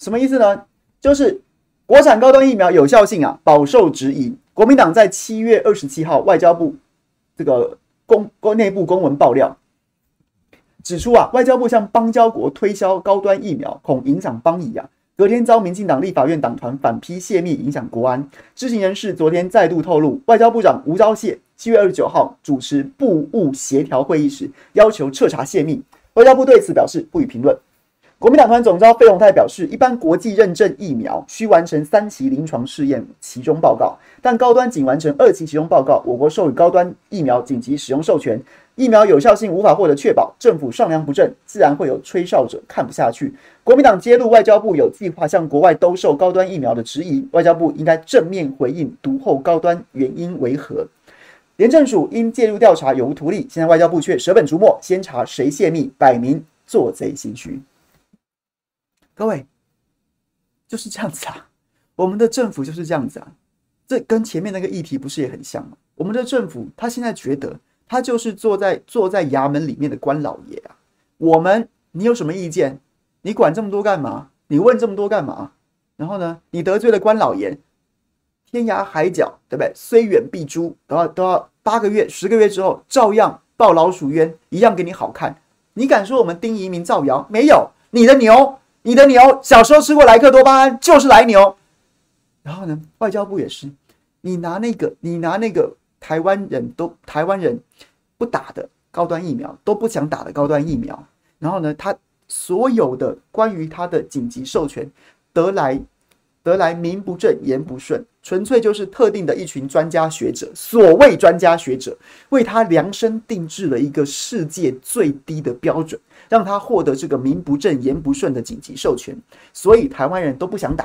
什么意思呢？就是国产高端疫苗有效性啊，饱受质疑。国民党在七月二十七号外交部这个公公内部公文爆料，指出啊，外交部向邦交国推销高端疫苗，恐影响邦谊啊。隔天遭民进党立法院党团反批泄密，影响国安。知情人士昨天再度透露，外交部长吴钊燮七月二十九号主持部务协调会议时，要求彻查泄密。外交部对此表示不予评论。国民党团总召费鸿泰表示，一般国际认证疫苗需完成三期临床试验期中报告，但高端仅完成二期期中报告，我国授予高端疫苗紧急使用授权。疫苗有效性无法获得确保，政府上梁不正，自然会有吹哨者看不下去。国民党揭露外交部有计划向国外兜售高端疫苗的质疑，外交部应该正面回应独厚高端原因为何？廉政署应介入调查有无图利，现在外交部却舍本逐末，先查谁泄密，摆明做贼心虚。各位就是这样子啊，我们的政府就是这样子啊，这跟前面那个议题不是也很像吗？我们的政府他现在觉得。他就是坐在坐在衙门里面的官老爷啊！我们，你有什么意见？你管这么多干嘛？你问这么多干嘛？然后呢，你得罪了官老爷，天涯海角，对不对？虽远必诛，都要都要八个月、十个月之后，照样报老鼠冤，一样给你好看。你敢说我们丁怡铭造谣？没有，你的牛，你的牛，小时候吃过莱克多巴胺，就是来牛。然后呢，外交部也是，你拿那个，你拿那个。台湾人都台湾人不打的高端疫苗都不想打的高端疫苗，然后呢，他所有的关于他的紧急授权得来得来名不正言不顺，纯粹就是特定的一群专家学者，所谓专家学者为他量身定制了一个世界最低的标准，让他获得这个名不正言不顺的紧急授权，所以台湾人都不想打，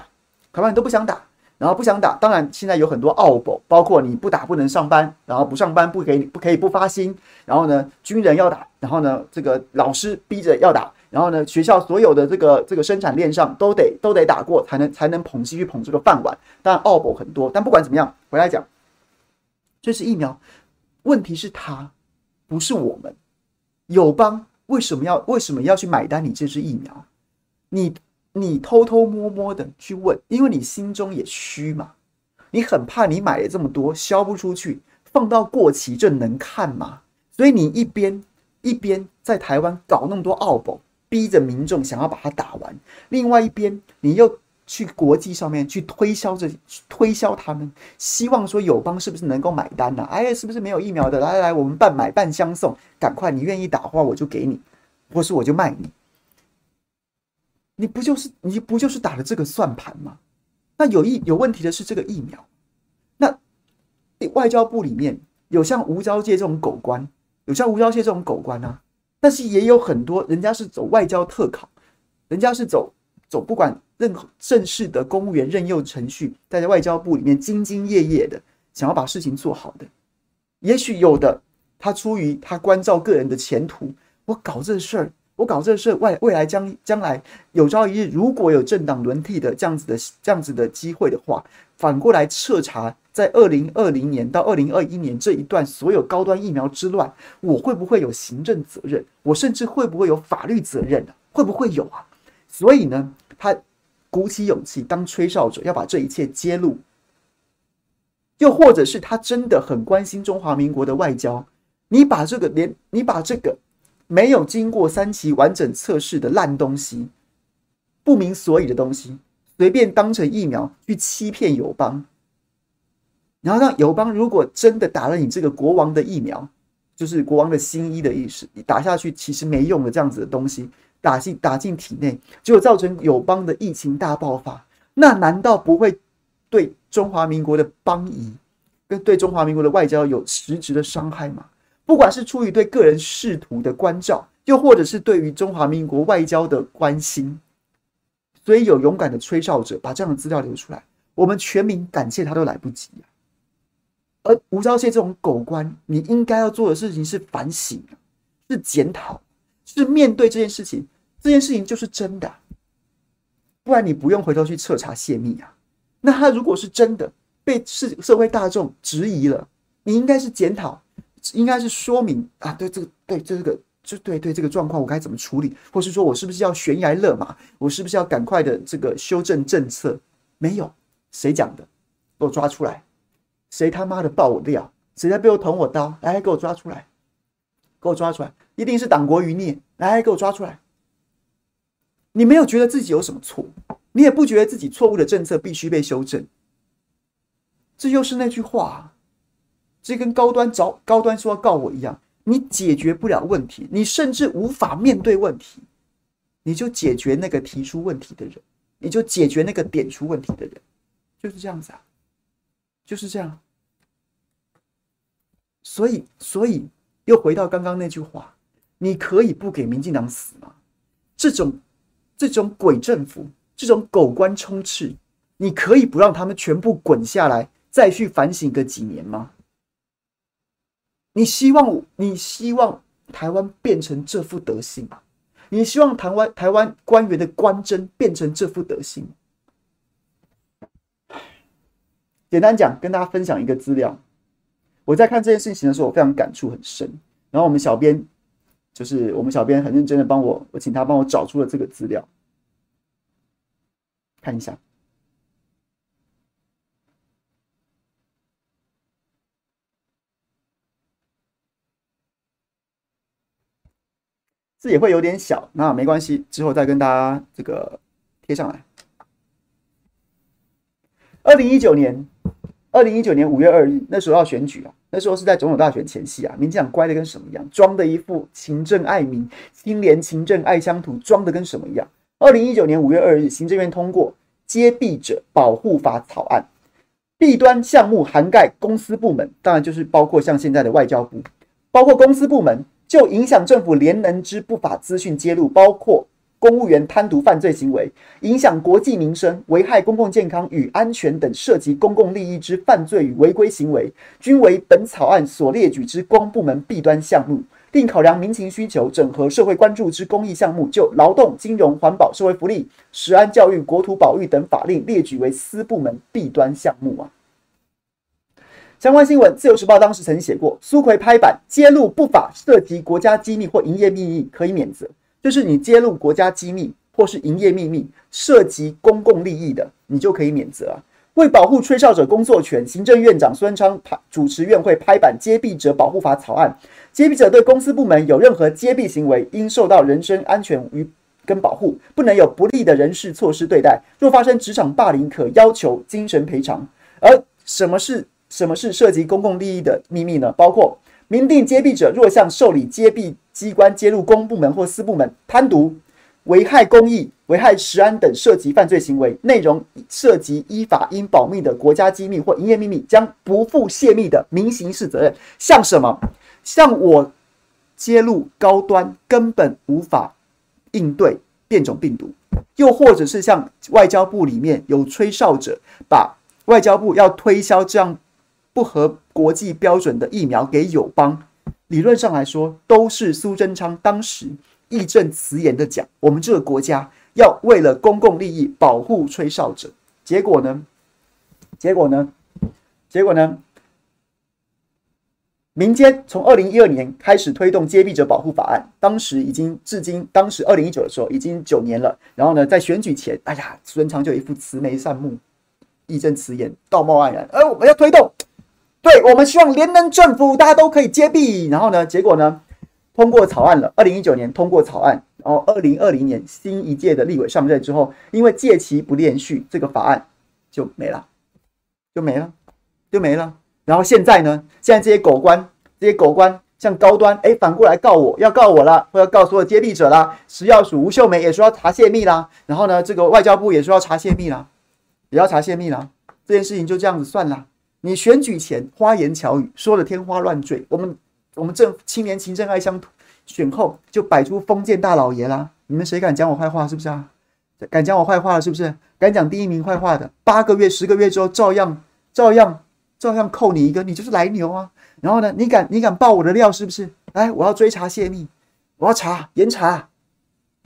台湾人都不想打。然后不想打，当然现在有很多奥步，包括你不打不能上班，然后不上班不可以不可以不发薪，然后呢军人要打，然后呢这个老师逼着要打，然后呢学校所有的这个这个生产链上都得都得打过才能才能捧继续捧这个饭碗。当然奥步很多，但不管怎么样，回来讲，这是疫苗，问题是他不是我们友邦为什么要为什么要去买单你这支疫苗？你。你偷偷摸摸的去问，因为你心中也虚嘛，你很怕你买了这么多销不出去，放到过期这能看吗？所以你一边一边在台湾搞那么多奥步，逼着民众想要把它打完，另外一边你又去国际上面去推销这推销他们，希望说友邦是不是能够买单呢、啊？哎，是不是没有疫苗的？来来来，我们半买半相送，赶快，你愿意打的话我就给你，或是我就卖你。你不就是你不就是打了这个算盘吗？那有疫有问题的是这个疫苗。那外交部里面有像吴钊燮这种狗官，有像吴钊燮这种狗官啊，但是也有很多人家是走外交特考，人家是走走不管任何正式的公务员任用程序，在外交部里面兢兢业业的想要把事情做好的。也许有的他出于他关照个人的前途，我搞这事儿。我搞这事，未未来将将来有朝一日，如果有政党轮替的这样子的这样子的机会的话，反过来彻查在二零二零年到二零二一年这一段所有高端疫苗之乱，我会不会有行政责任？我甚至会不会有法律责任呢？会不会有啊？所以呢，他鼓起勇气当吹哨者，要把这一切揭露，又或者是他真的很关心中华民国的外交，你把这个连你把这个。没有经过三期完整测试的烂东西，不明所以的东西，随便当成疫苗去欺骗友邦，然后让友邦如果真的打了你这个国王的疫苗，就是国王的新衣的意思，你打下去其实没用的这样子的东西，打进打进体内，结果造成友邦的疫情大爆发，那难道不会对中华民国的邦谊跟对中华民国的外交有实质的伤害吗？不管是出于对个人仕途的关照，又或者是对于中华民国外交的关心，所以有勇敢的吹哨者把这样的资料流出来，我们全民感谢他都来不及啊。而吴钊燮这种狗官，你应该要做的事情是反省，是检讨，是面对这件事情，这件事情就是真的，不然你不用回头去彻查泄密啊。那他如果是真的被社社会大众质疑了，你应该是检讨。应该是说明啊，对这个，对这个，就对对这个状况，我该怎么处理，或是说我是不是要悬崖勒马，我是不是要赶快的这个修正政策？没有，谁讲的？给我抓出来！谁他妈的爆我料？谁在背后捅我刀？来，给我抓出来！给我抓出来！一定是党国余孽！来，给我抓出来！你没有觉得自己有什么错，你也不觉得自己错误的政策必须被修正，这又是那句话。这跟高端找高端说要告我一样，你解决不了问题，你甚至无法面对问题，你就解决那个提出问题的人，你就解决那个点出问题的人，就是这样子啊，就是这样。所以，所以又回到刚刚那句话，你可以不给民进党死吗？这种这种鬼政府，这种狗官充斥，你可以不让他们全部滚下来，再去反省个几年吗？你希望你希望台湾变成这副德性吗？你希望台湾台湾官员的官箴变成这副德性？简单讲，跟大家分享一个资料。我在看这件事情的时候，我非常感触很深。然后我们小编就是我们小编很认真的帮我，我请他帮我找出了这个资料，看一下。字也会有点小，那没关系，之后再跟大家这个贴上来。二零一九年，二零一九年五月二日，那时候要选举啊，那时候是在总统大选前夕啊，民进党乖的跟什么一样，装的一副勤政爱民、清廉勤政爱乡土，装的跟什么一样。二零一九年五月二日，行政院通过《揭弊者保护法》草案，弊端项目涵盖公司部门，当然就是包括像现在的外交部，包括公司部门。就影响政府廉能之不法资讯揭露，包括公务员贪渎犯罪行为，影响国计民生、危害公共健康与安全等涉及公共利益之犯罪与违规行为，均为本草案所列举之公部门弊端项目。另考量民情需求、整合社会关注之公益项目，就劳动、金融、环保、社会福利、食安、教育、国土保育等法令列举为私部门弊端项目啊。相关新闻，《自由时报》当时曾经写过，苏奎拍板揭露不法涉及国家机密或营业秘密可以免责，就是你揭露国家机密或是营业秘密涉及公共利益的，你就可以免责啊。为保护吹哨者工作权，行政院长孙昌主持院会拍板《揭弊者保护法》草案，揭弊者对公司部门有任何揭弊行为，应受到人身安全与跟保护，不能有不利的人事措施对待。若发生职场霸凌，可要求精神赔偿。而什么是？什么是涉及公共利益的秘密呢？包括明定揭弊者若向受理揭弊机关揭露公部门或私部门贪渎、危害公益、危害食安等涉及犯罪行为，内容涉及依法应保密的国家机密或营业秘密，将不负泄密的民刑事责任。像什么？像我揭露高端根本无法应对变种病毒，又或者是像外交部里面有吹哨者，把外交部要推销这样。不合国际标准的疫苗给友邦，理论上来说都是苏贞昌当时义正辞严的讲，我们这个国家要为了公共利益保护吹哨者。结果呢？结果呢？结果呢？民间从二零一二年开始推动揭弊者保护法案，当时已经至今，当时二零一九的时候已经九年了。然后呢，在选举前，哎呀，苏贞昌就一副慈眉善目、义正辞严、道貌岸然，而我们要推动。对，我们希望联能政府，大家都可以揭弊。然后呢，结果呢，通过草案了。二零一九年通过草案，然后二零二零年新一届的立委上任之后，因为届期不连续，这个法案就没了，就没了，就没了。然后现在呢？现在这些狗官，这些狗官像高端，哎，反过来告我，要告我了，或要告所有接力者啦。食药署吴秀梅也说要查泄密啦。然后呢，这个外交部也说要查泄密啦，也要查泄密啦。这件事情就这样子算了。你选举前花言巧语，说的天花乱坠，我们我们正青年勤政爱乡土。选后就摆出封建大老爷啦！你们谁敢讲我坏话？是不是啊？敢讲我坏话了？是不是？敢讲第一名坏话的，八个月、十个月之后，照样、照样、照样扣你一个，你就是来牛啊！然后呢，你敢、你敢爆我的料？是不是？来，我要追查泄密，我要查严查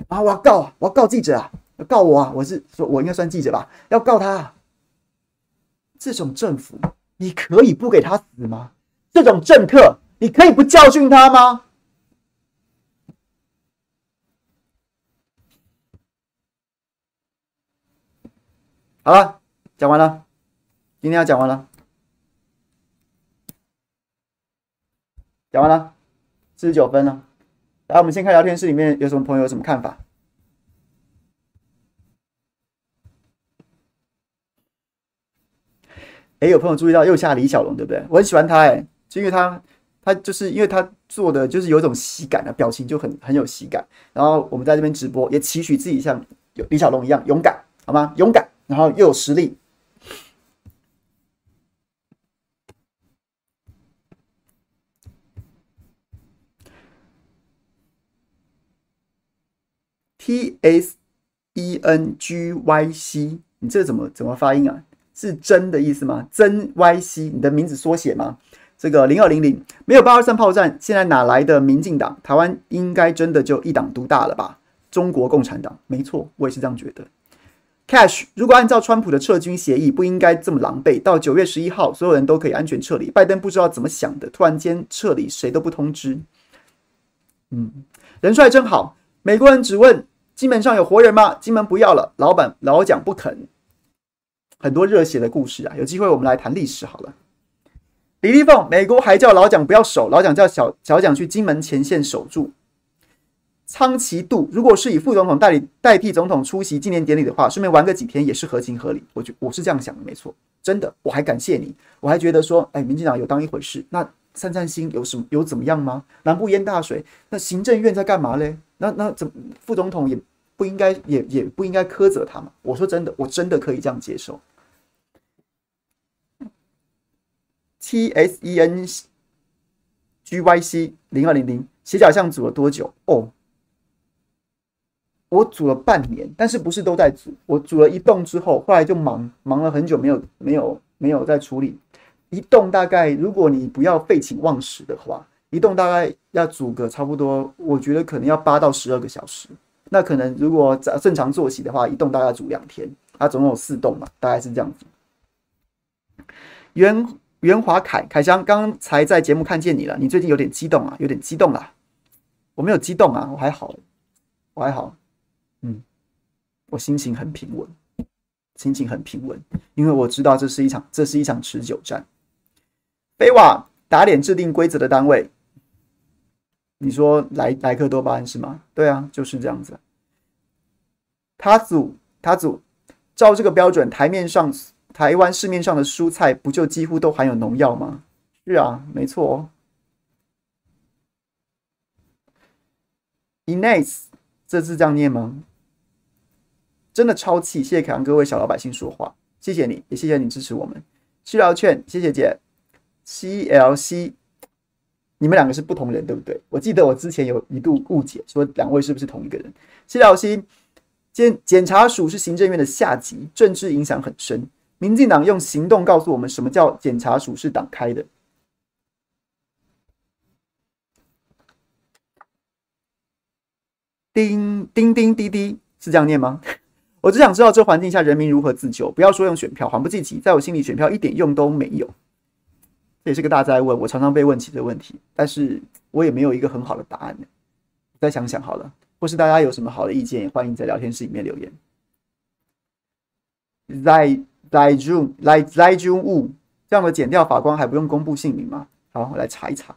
啊！我要告！我要告记者啊！要告我啊！我是说，我应该算记者吧？要告他。这种政府，你可以不给他死吗？这种政客，你可以不教训他吗？好了，讲完了，今天要讲完了，讲完了，四十九分了。来，我们先看聊天室里面有什么朋友有什么看法。哎，有朋友注意到右下李小龙，对不对？我很喜欢他，哎，就因为他，他就是因为他做的就是有一种喜感的表情，就很很有喜感。然后我们在这边直播，也期许自己像有李小龙一样勇敢，好吗？勇敢。然后又有实力。T S E N G Y C，你这怎么怎么发音啊？是真的意思吗？真 Y C，你的名字缩写吗？这个零二零零没有八二三炮战，现在哪来的民进党？台湾应该真的就一党独大了吧？中国共产党，没错，我也是这样觉得。Cash，如果按照川普的撤军协议，不应该这么狼狈。到九月十一号，所有人都可以安全撤离。拜登不知道怎么想的，突然间撤离，谁都不通知。嗯，人帅真好。美国人只问金门上有活人吗？金门不要了，老板老蒋不肯。很多热血的故事啊，有机会我们来谈历史好了。李立凤，美国还叫老蒋不要守，老蒋叫小小蒋去金门前线守住。仓崎度，如果是以副总统代理代替总统出席纪念典礼的话，顺便玩个几天也是合情合理。我觉我是这样想的，没错，真的，我还感谢你，我还觉得说，哎，民进党有当一回事。那散散心有什么有怎么样吗？南部淹大水，那行政院在干嘛嘞？那那怎副总统也不应该也也不应该苛责他嘛？我说真的，我真的可以这样接受。T S E N G Y C 零二零零斜角巷组了多久？哦。我组了半年，但是不是都在组？我组了一栋之后，后来就忙忙了很久，没有没有没有在处理。一栋大概，如果你不要废寝忘食的话，一栋大概要组个差不多，我觉得可能要八到十二个小时。那可能如果正常作息的话，一栋大概要组两天。它总共有四栋嘛，大概是这样子。原袁华凯凯翔，刚才在节目看见你了，你最近有点激动啊，有点激动啦。我没有激动啊，我还好，我还好。嗯，我心情很平稳，心情很平稳，因为我知道这是一场，这是一场持久战。飞瓦打脸制定规则的单位，你说莱莱克多巴胺是吗？对啊，就是这样子。他组他组，照这个标准，台面上台湾市面上的蔬菜不就几乎都含有农药吗？是啊，没错哦。Ines，这字这样念吗？真的超气！谢谢凯阳各位小老百姓说话，谢谢你也谢谢你支持我们。医疗券，谢谢姐。CLC，你们两个是不同人，对不对？我记得我之前有一度误解，说两位是不是同一个人？CLC，检检察署是行政院的下级，政治影响很深。民进党用行动告诉我们，什么叫检察署是党开的。叮叮叮滴滴，是这样念吗？我只想知道这环境下人民如何自救，不要说用选票，还不济急，在我心里选票一点用都没有。这也是个大哉问，我常常被问起这个问题，但是我也没有一个很好的答案。再想想好了，或是大家有什么好的意见，也欢迎在聊天室里面留言。在在中来在中物这样的减掉法官还不用公布姓名吗？好，我来查一查。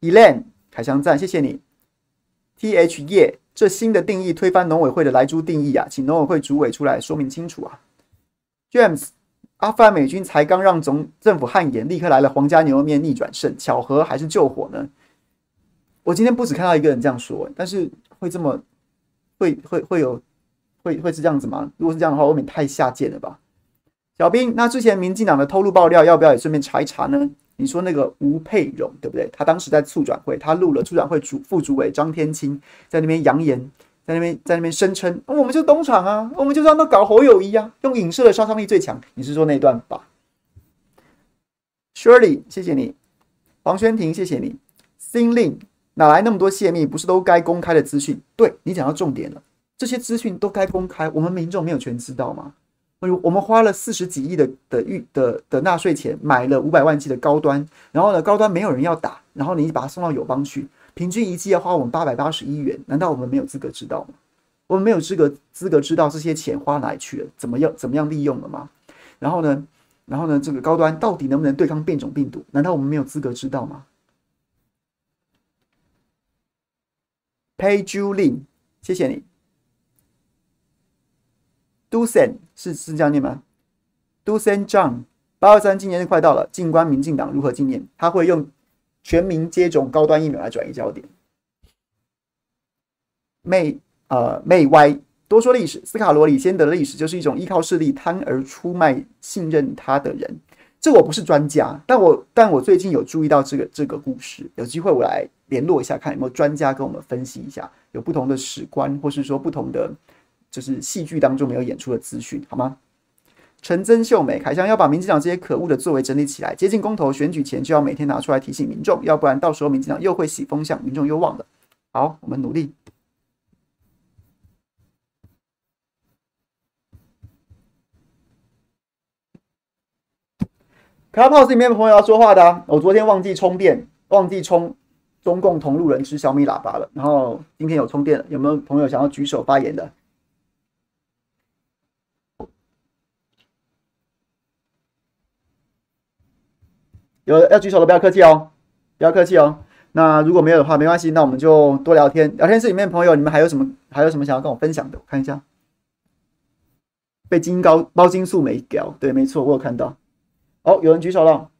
Elaine 凯翔赞，谢谢你。T H 叶这新的定义推翻农委会的莱猪定义啊，请农委会主委出来说明清楚啊。James，阿富汗美军才刚让总政府汗颜，立刻来了皇家牛肉面逆转胜，巧合还是救火呢？我今天不止看到一个人这样说，但是会这么会会会有会会是这样子吗？如果是这样的话，未免太下贱了吧？小兵，那之前民进党的偷录爆料，要不要也顺便查一查呢？你说那个吴佩荣对不对？他当时在促转会，他录了促转会主副主委张天青在那边扬言，在那边在那边声称，我们就东厂啊，我们就让他搞侯友谊啊，用影射的杀伤力最强。你是说那段吧？Shirley，谢谢你。黄轩婷，谢谢你。Sinlin，哪来那么多泄密？不是都该公开的资讯？对，你讲到重点了，这些资讯都该公开，我们民众没有权知道吗？我们花了四十几亿的的预的的纳税钱买了五百万剂的高端，然后呢，高端没有人要打，然后你把它送到友邦去，平均一剂要花我们八百八十一元，难道我们没有资格知道吗？我们没有资格资格知道这些钱花哪里去了，怎么样怎么样利用了吗？然后呢，然后呢，这个高端到底能不能对抗变种病毒？难道我们没有资格知道吗？Pay Julin，谢谢你。Dusan 是是这样念吗？Do San John 八二三纪念日快到了，静观民进党如何纪念？他会用全民接种高端疫苗来转移焦点。妹呃妹歪多说历史，斯卡罗里先德的历史就是一种依靠势力贪而出卖信任他的人。这我不是专家，但我但我最近有注意到这个这个故事，有机会我来联络一下，看有没有专家跟我们分析一下，有不同的史观，或是说不同的。就是戏剧当中没有演出的资讯，好吗？陈曾秀美，凯翔要把民进党这些可恶的作为整理起来，接近公投选举前就要每天拿出来提醒民众，要不然到时候民进党又会洗风向，民众又忘了。好，我们努力。Clubhouse 里面的朋友要说话的，我昨天忘记充电，忘记充中共同路人吃小米喇叭了，然后今天有充电了，有没有朋友想要举手发言的？有要举手的不要客气哦，不要客气哦。那如果没有的话，没关系，那我们就多聊天。聊天室里面朋友，你们还有什么还有什么想要跟我分享的？我看一下，被金高包金素梅屌，对，没错，我有看到。哦，有人举手了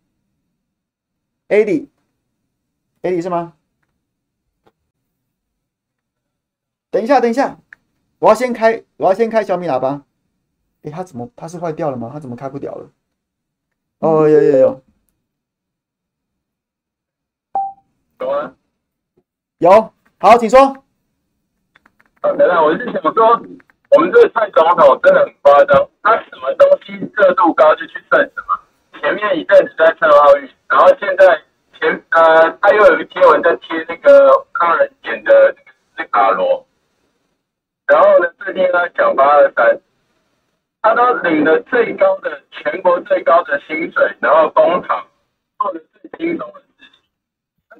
，Adi，Adi 是吗？等一下，等一下，我要先开，我要先开小米喇叭。诶，它怎么？它是坏掉了吗？它怎么开不掉了？哦，有有有。有啊，有，好，请说。啊，等等，我是想说，我们这个蔡总统真的很夸张，他什么东西热度高就去蹭什么。前面一阵子在蹭奥运，然后现在前呃，他又有一个贴文在贴那个康仁演的那卡罗，然后呢，最近他讲八二三，他都领了最高的全国最高的薪水，然后工厂做的最轻松的。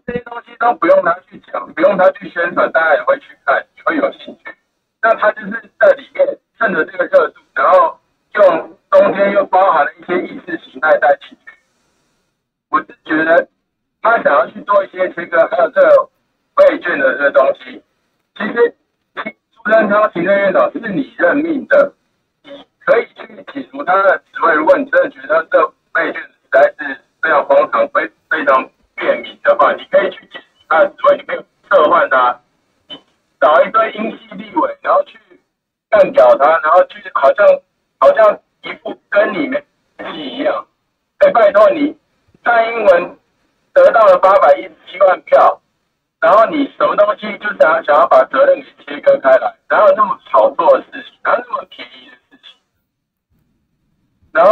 这些东西都不用他去讲，不用他去宣传，大家也会去看，也会有兴趣。那他就是在里面趁着这个热度，然后用中间又包含了一些意识形态带进去。我是觉得他想要去做一些这个，还有这个备卷的这个东西。其实苏贞昌行政院长是你任命的，你可以去解除他的职位。如果你真的觉得这备卷实在是非常荒唐，非非常。便民的话，你可以去解除他职位，你可以撤换他，找一堆英系立委，然后去干掉他，然后去好像好像一副跟你们戏一样。哎，拜托你，蔡英文得到了八百一十七万票，然后你什么东西就想要想要把责任给切割开来，然后那么炒作的事情，哪有那么便宜的事情，然后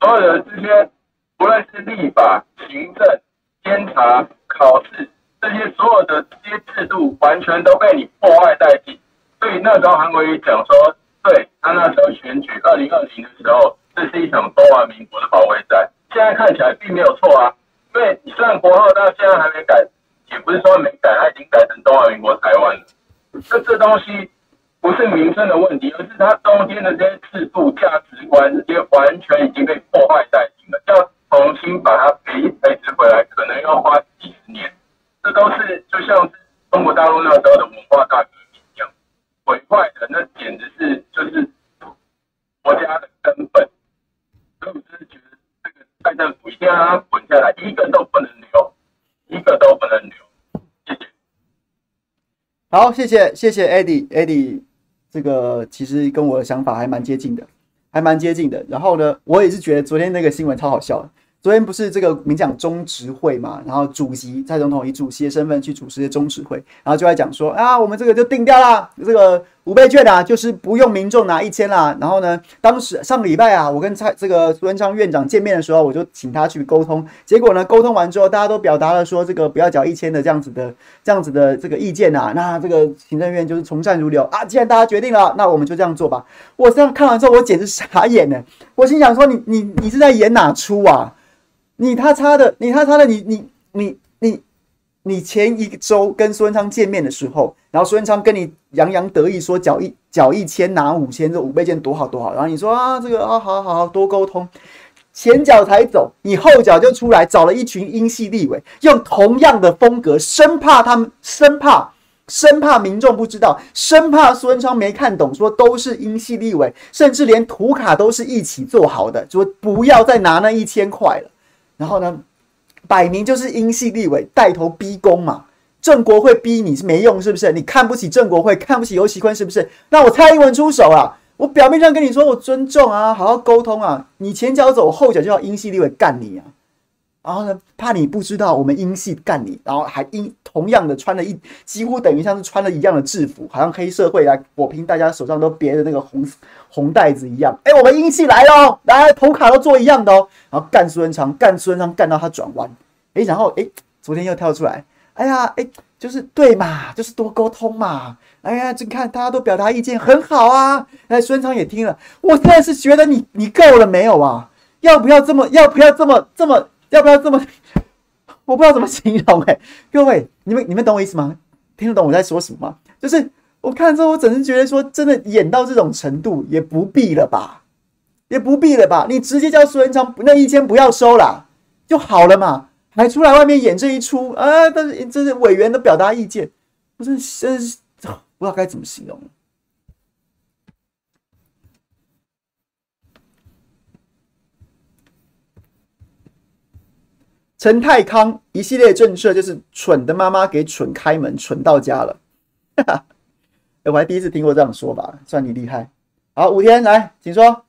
所有的这些，不论是立法、行政。监察、考试这些所有的这些制度，完全都被你破坏殆尽。所以那时候韩国瑜讲说，对他那时候选举二零二零的时候，这是一场中华民国的保卫战。现在看起来并没有错啊，因为你虽然国号到现在还没改，也不是说没改，他已经改成中华民国台湾了。那这东西不是名称的问题，而是它中间的这些制度、价值观，这些完全已经被破坏殆尽了。叫重新把它培培植回来，可能要花几十年。这都是就像中国大陆那时候的文化大革命一样。毁坏的，那简直是就是国家的根本。所以我就是觉得这个蔡政府一定要让它滚下来，一个都不能留，一个都不能留。谢谢。好，谢谢谢谢 Eddie，Eddie，这个其实跟我的想法还蛮接近的，还蛮接近的。然后呢，我也是觉得昨天那个新闻超好笑的。昨天不是这个民进党中执会嘛，然后主席蔡总统以主席的身份去主持的中执会，然后就在讲说啊，我们这个就定掉了，这个五倍券啊，就是不用民众拿一千啦。然后呢，当时上个礼拜啊，我跟蔡这个苏贞昌院长见面的时候，我就请他去沟通，结果呢，沟通完之后，大家都表达了说这个不要缴一千的这样子的这样子的这个意见啊。那这个行政院就是从善如流啊，既然大家决定了，那我们就这样做吧。我这样看完之后，我简直傻眼呢，我心想说你你你是在演哪出啊？你他差的，你他差的，你你你你你前一周跟苏文昌见面的时候，然后苏文昌跟你洋洋得意说缴一缴一千拿五千，这五倍券多好多好，然后你说啊这个啊好好好多沟通，前脚才走，你后脚就出来找了一群英系立委，用同样的风格，生怕他们生怕生怕民众不知道，生怕苏文昌没看懂，说都是英系立委，甚至连图卡都是一起做好的，说不要再拿那一千块了。然后呢，摆明就是英系立委带头逼宫嘛，郑国会逼你是没用是不是？你看不起郑国会，看不起游其坤是不是？那我蔡英文出手啊，我表面上跟你说我尊重啊，好好沟通啊，你前脚走后脚就要英系立委干你啊。然后呢，怕你不知道我们英系干你，然后还英同样的穿了一几乎等于像是穿了一样的制服，好像黑社会来火拼，大家手上都别着那个红红带子一样。哎，我们英系来喽，来头卡都做一样的哦。然后干苏贞昌，干苏贞昌干到他转弯。哎，然后哎，昨天又跳出来，哎呀，哎，就是对嘛，就是多沟通嘛。哎呀，你看大家都表达意见很好啊。哎，苏贞昌也听了，我现在是觉得你你够了没有啊？要不要这么？要不要这么这么？要不要这么？我不知道怎么形容哎、各位，你们你们懂我意思吗？听得懂我在说什么吗？就是我看之后，我真是觉得说，真的演到这种程度，也不必了吧，也不必了吧？你直接叫苏文昌那一千不要收了就好了嘛，还出来外面演这一出啊？但是这是委员的表达意见，我真是真是不知道该怎么形容。陈泰康一系列政策就是蠢的妈妈给蠢开门，蠢到家了。哈 哈，我还第一次听过这样说法，算你厉害。好，五天来，请说。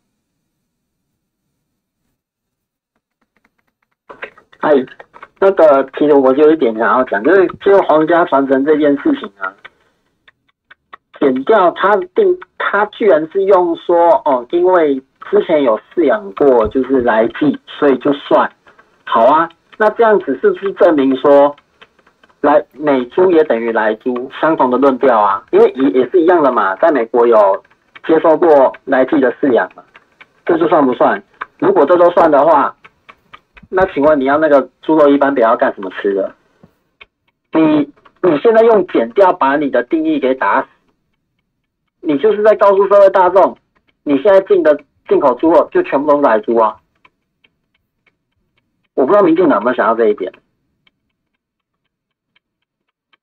哎，那个其实我就有一点想要讲，就是就皇家传承这件事情啊，减掉他定，他居然是用说哦，因为之前有饲养过，就是来记，所以就算好啊。那这样子是不是证明说，来美猪也等于来猪，相同的论调啊？因为也也是一样的嘛，在美国有接受过来记的饲养嘛，这就算不算？如果这都算的话，那请问你要那个猪肉一般表要干什么吃的？你你现在用减掉把你的定义给打死，你就是在告诉社会大众，你现在进的进口猪肉就全部都是来猪啊？我不知道民进党有没有想到这一点，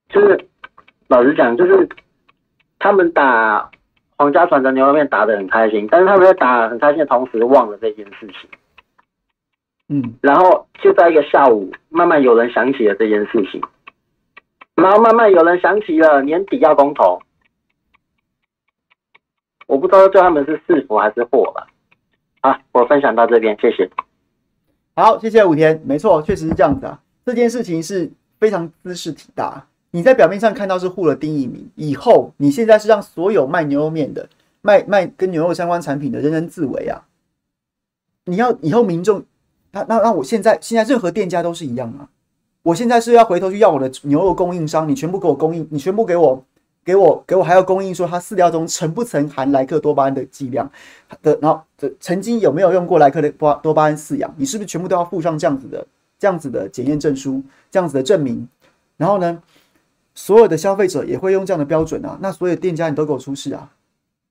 就是老实讲，就是他们打皇家传承牛肉面打得很开心，但是他们在打很开心的同时忘了这件事情，嗯，然后就在一个下午，慢慢有人想起了这件事情，然后慢慢有人想起了年底要公投，我不知道叫他们是是福还是祸吧。好，我分享到这边，谢谢。好，谢谢武田。没错，确实是这样子啊。这件事情是非常兹事体大。你在表面上看到是护了丁义明，以后你现在是让所有卖牛肉面的、卖卖跟牛肉相关产品的人人自危啊！你要以后民众，那那那我现在现在任何店家都是一样啊。我现在是要回头去要我的牛肉供应商，你全部给我供应，你全部给我。给我给我还要供应说它饲料中曾不曾含莱克多巴胺的剂量的，然后这曾经有没有用过莱克多多巴胺饲养？你是不是全部都要附上这样子的这样子的检验证书，这样子的证明？然后呢，所有的消费者也会用这样的标准啊？那所有店家你都给我出示啊？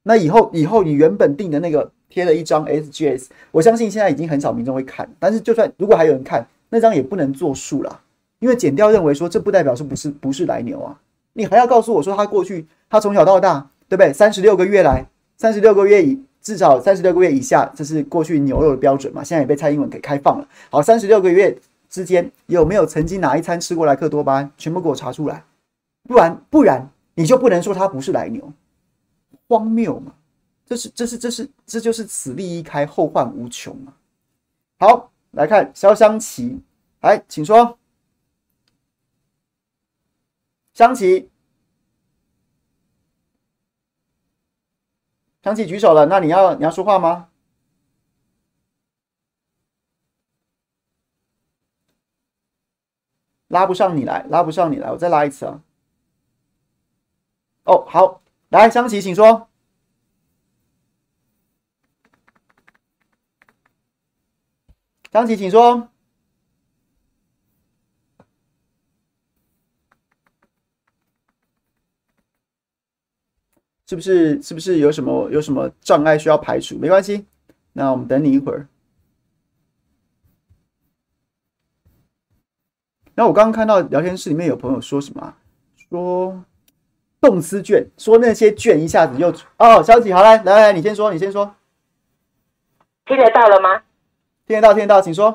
那以后以后你原本订的那个贴了一张 SGS，我相信现在已经很少民众会看，但是就算如果还有人看，那张也不能作数了，因为检调认为说这不代表说不是不是莱牛啊。你还要告诉我说他过去他从小到大对不对？三十六个月来，三十六个月以至少三十六个月以下，这是过去牛肉的标准嘛？现在也被蔡英文给开放了。好，三十六个月之间有没有曾经哪一餐吃过莱克多巴胺？全部给我查出来，不然不然你就不能说他不是来牛，荒谬嘛？这是这是这是这就是此例一开，后患无穷嘛。好，来看萧湘琪，来，请说，张琪。张琪举手了，那你要你要说话吗？拉不上你来，拉不上你来，我再拉一次啊。哦，好，来，张琪，请说。张琪，请说。是不是是不是有什么有什么障碍需要排除？没关系，那我们等你一会儿。那我刚刚看到聊天室里面有朋友说什么？说动思卷，说那些卷一下子又哦，小姐，好来来来，你先说，你先说，听得到了吗？听得到，听得到，请说。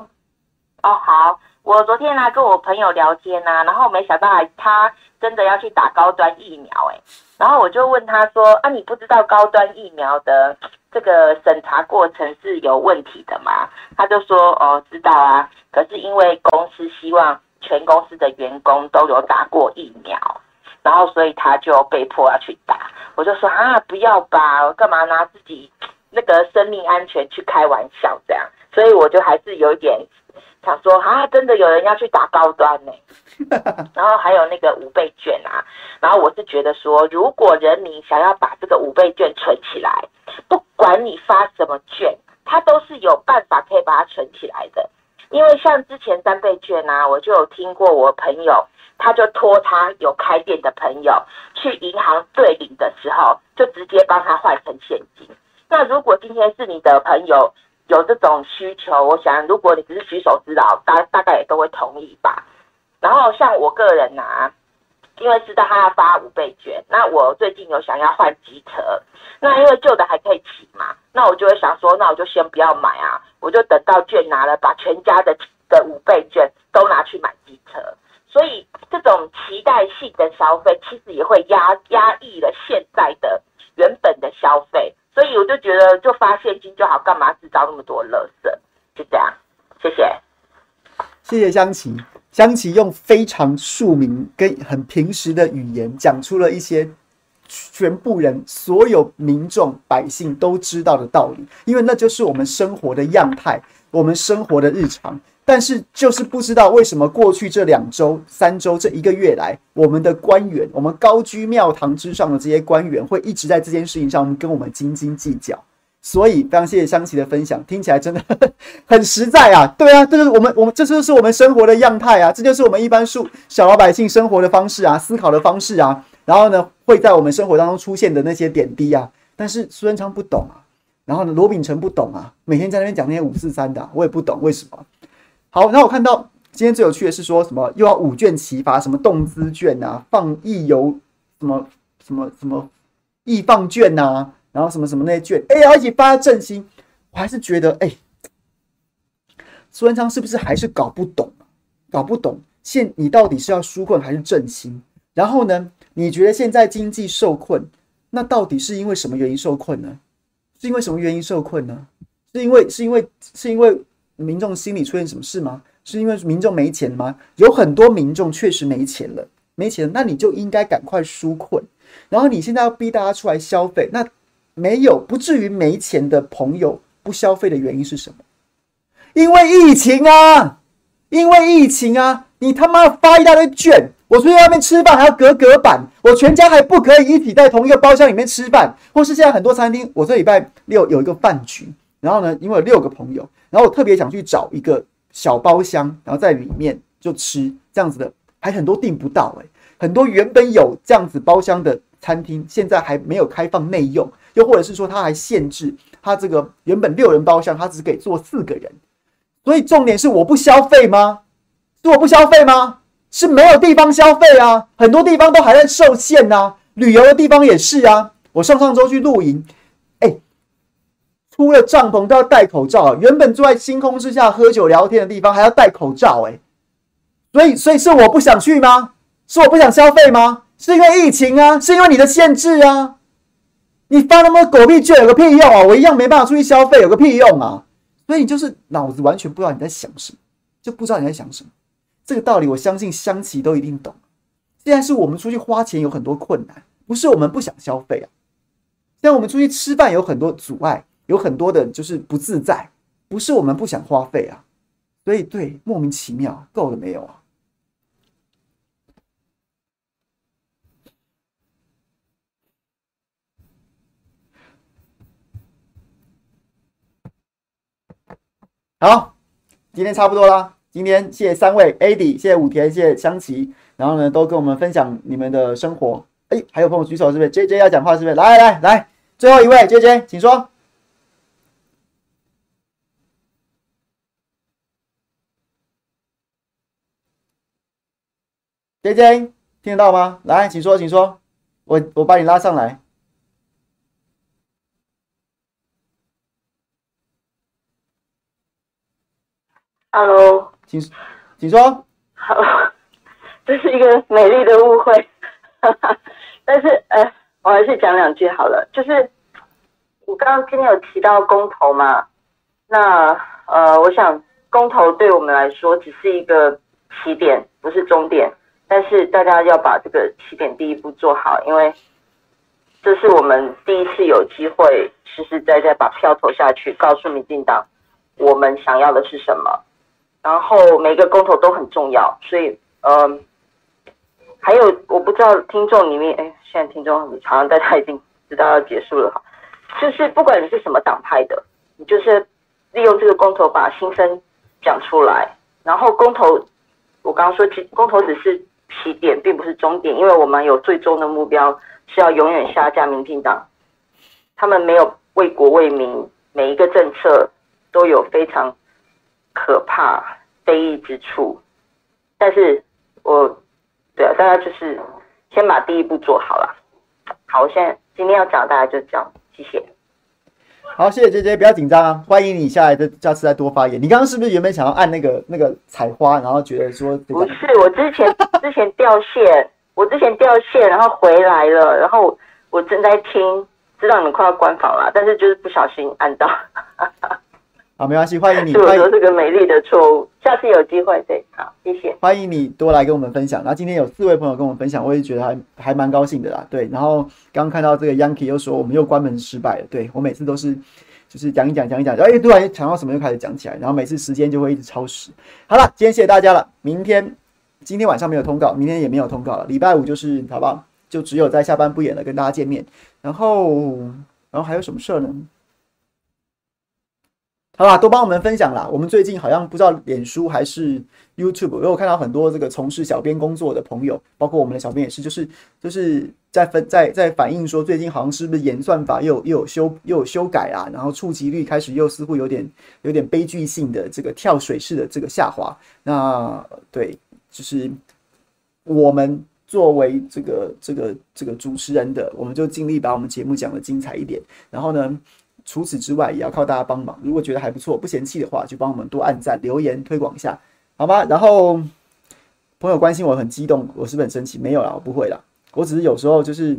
哦，好，我昨天呢、啊、跟我朋友聊天呢、啊，然后没想到他真的要去打高端疫苗、欸，哎。然后我就问他说：“啊，你不知道高端疫苗的这个审查过程是有问题的吗？”他就说：“哦，知道啊。可是因为公司希望全公司的员工都有打过疫苗，然后所以他就被迫要去打。”我就说：“啊，不要吧，干嘛拿自己那个生命安全去开玩笑这样？”所以我就还是有一点。想说啊，真的有人要去打高端呢，然后还有那个五倍券啊，然后我是觉得说，如果人民想要把这个五倍券存起来，不管你发什么券，它都是有办法可以把它存起来的。因为像之前三倍券啊，我就有听过我朋友，他就托他有开店的朋友去银行兑领的时候，就直接帮他换成现金。那如果今天是你的朋友，有这种需求，我想如果你只是举手之劳，大大概也都会同意吧。然后像我个人呢、啊，因为知道他要发五倍券，那我最近有想要换机车，那因为旧的还可以骑嘛，那我就会想说，那我就先不要买啊，我就等到券拿了，把全家的的五倍券都拿去买机车。所以这种期待性的消费，其实也会压压抑了现在的原本的消费。所以我就觉得，就发现金就好，干嘛制造那么多垃圾？就这样，谢谢。谢谢湘琪，湘琪用非常庶民跟很平实的语言，讲出了一些全部人、所有民众百姓都知道的道理，因为那就是我们生活的样态，我们生活的日常。但是就是不知道为什么过去这两周、三周这一个月来，我们的官员，我们高居庙堂之上的这些官员，会一直在这件事情上跟我们斤斤计较。所以非常谢谢湘琪的分享，听起来真的呵呵很实在啊！对啊，这就是我们我们这就是我们生活的样态啊，这就是我们一般数小老百姓生活的方式啊，思考的方式啊。然后呢，会在我们生活当中出现的那些点滴啊。但是苏贞昌不懂啊，然后呢，罗秉成不懂啊，每天在那边讲那些五四三的，我也不懂为什么。好，那我看到今天最有趣的是说什么又要五卷齐发，什么动资卷啊，放溢游什么什么什么易放券啊，然后什么什么那些券，哎，要一起发振兴，我还是觉得哎，苏文昌是不是还是搞不懂？搞不懂现你到底是要纾困还是振兴？然后呢，你觉得现在经济受困，那到底是因为什么原因受困呢？是因为什么原因受困呢？是因为是因为是因为？民众心里出现什么事吗？是因为民众没钱吗？有很多民众确实没钱了，没钱，那你就应该赶快纾困。然后你现在要逼大家出来消费，那没有不至于没钱的朋友不消费的原因是什么？因为疫情啊！因为疫情啊！你他妈发一大堆券，我出去外面吃饭还要隔隔板，我全家还不可以一起在同一个包厢里面吃饭，或是现在很多餐厅，我这礼拜六有一个饭局，然后呢，因为有六个朋友。然后我特别想去找一个小包厢，然后在里面就吃这样子的，还很多订不到诶、很多原本有这样子包厢的餐厅，现在还没有开放内用，又或者是说它还限制它这个原本六人包厢，它只给坐四个人。所以重点是我不消费吗？是我不消费吗？是没有地方消费啊，很多地方都还在受限啊，旅游的地方也是啊。我上上周去露营，出了帐篷都要戴口罩。原本坐在星空之下喝酒聊天的地方还要戴口罩，哎，所以所以是我不想去吗？是我不想消费吗？是因为疫情啊？是因为你的限制啊？你发那么狗屁券有个屁用啊！我一样没办法出去消费，有个屁用啊！所以你就是脑子完全不知道你在想什么，就不知道你在想什么。这个道理我相信香琪都一定懂。现在是我们出去花钱有很多困难，不是我们不想消费啊。现在我们出去吃饭有很多阻碍，有很多的就是不自在，不是我们不想花费啊。所以对，莫名其妙，够了没有啊？好，今天差不多啦。今天谢谢三位 AD，谢谢武田，谢谢香琪，然后呢都跟我们分享你们的生活。哎，还有朋友举手是不是？JJ 要讲话是不是？来来来，最后一位 JJ，请说。JJ 听得到吗？来，请说，请说，我我把你拉上来。Hello，请请说。好，这是一个美丽的误会，但是呃，我还是讲两句好了。就是我刚刚今天有提到公投嘛，那呃，我想公投对我们来说只是一个起点，不是终点。但是大家要把这个起点第一步做好，因为这是我们第一次有机会实实在在把票投下去，告诉民进党我们想要的是什么。然后每个公投都很重要，所以嗯、还有我不知道听众里面，哎，现在听众好像大家已经知道要结束了哈，就是不管你是什么党派的，你就是利用这个公投把心声讲出来。然后公投，我刚刚说，公投只是起点，并不是终点，因为我们有最终的目标是要永远下架民进党，他们没有为国为民，每一个政策都有非常。可怕非议之处，但是我对啊，大家就是先把第一步做好了。好，我现在今天要讲的大家就这样，谢谢。好，谢谢姐姐，不要紧张啊，欢迎你下来的，下次再多发言。你刚刚是不是原本想要按那个那个采花，然后觉得说不是？我之前之前掉线，我之前掉线，然后回来了，然后我正在听，知道你们快要关房了，但是就是不小心按到。好，没关系，欢迎你。对，我说这个美丽的错误，下次有机会对，好，谢谢。欢迎你多来跟我们分享。然后今天有四位朋友跟我们分享，我也觉得还还蛮高兴的啦。对，然后刚刚看到这个 Yankee 又说我们又关门失败了。对，我每次都是就是讲一讲讲一讲，哎，突然想到什么又开始讲起来，然后每次时间就会一直超时。好了，今天谢谢大家了。明天今天晚上没有通告，明天也没有通告了。礼拜五就是好不好？就只有在下班不演了跟大家见面。然后然后还有什么事儿呢？好吧，都帮我们分享啦。我们最近好像不知道脸书还是 YouTube，因为我看到很多这个从事小编工作的朋友，包括我们的小编也是，就是就是在分在在反映说，最近好像是不是演算法又又有修又有修改啊，然后触及率开始又似乎有点有点悲剧性的这个跳水式的这个下滑。那对，就是我们作为这个这个这个主持人的，我们就尽力把我们节目讲得精彩一点。然后呢，除此之外，也要靠大家帮忙。如果觉得还不错，不嫌弃的话，就帮我们多按赞、留言、推广一下，好吗？然后朋友关心我很激动，我是不是很生气？没有啦，我不会啦。我只是有时候就是，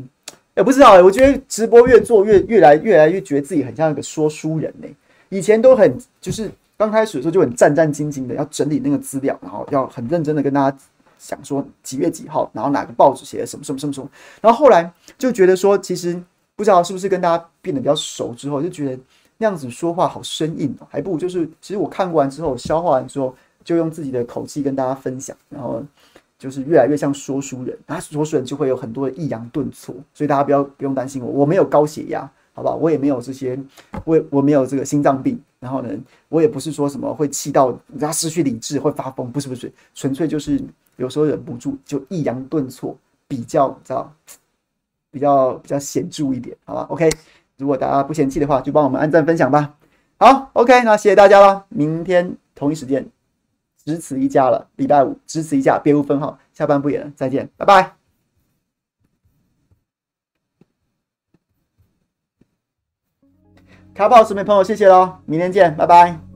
也不知道、欸。我觉得直播越做越越来越来越觉得自己很像一个说书人呢、以前都很就是刚开始的时候就很战战兢兢的要整理那个资料，然后要很认真的跟大家讲说几月几号，然后哪个报纸写的什么什么什么什么。然后后来就觉得说，其实。不知道是不是跟大家变得比较熟之后，就觉得那样子说话好生硬哦，还不如就是其实我看过完之后，消化完之后，就用自己的口气跟大家分享，然后就是越来越像说书人，那说书人就会有很多的抑扬顿挫，所以大家不要不用担心我，我没有高血压，好不好？我也没有这些，我我没有这个心脏病，然后呢，我也不是说什么会气到人家失去理智会发疯，不是不是，纯粹就是有时候忍不住就抑扬顿挫，比较你知道。比较比较显著一点好吧？Ok 如果大家不嫌弃的话就帮我们按赞分享吧。好 ok 那谢谢大家了。明天同一时间只此一家了礼拜五只此一家别无分号。下班不远再见拜拜。卡宝视频朋友谢谢喽明天见拜拜。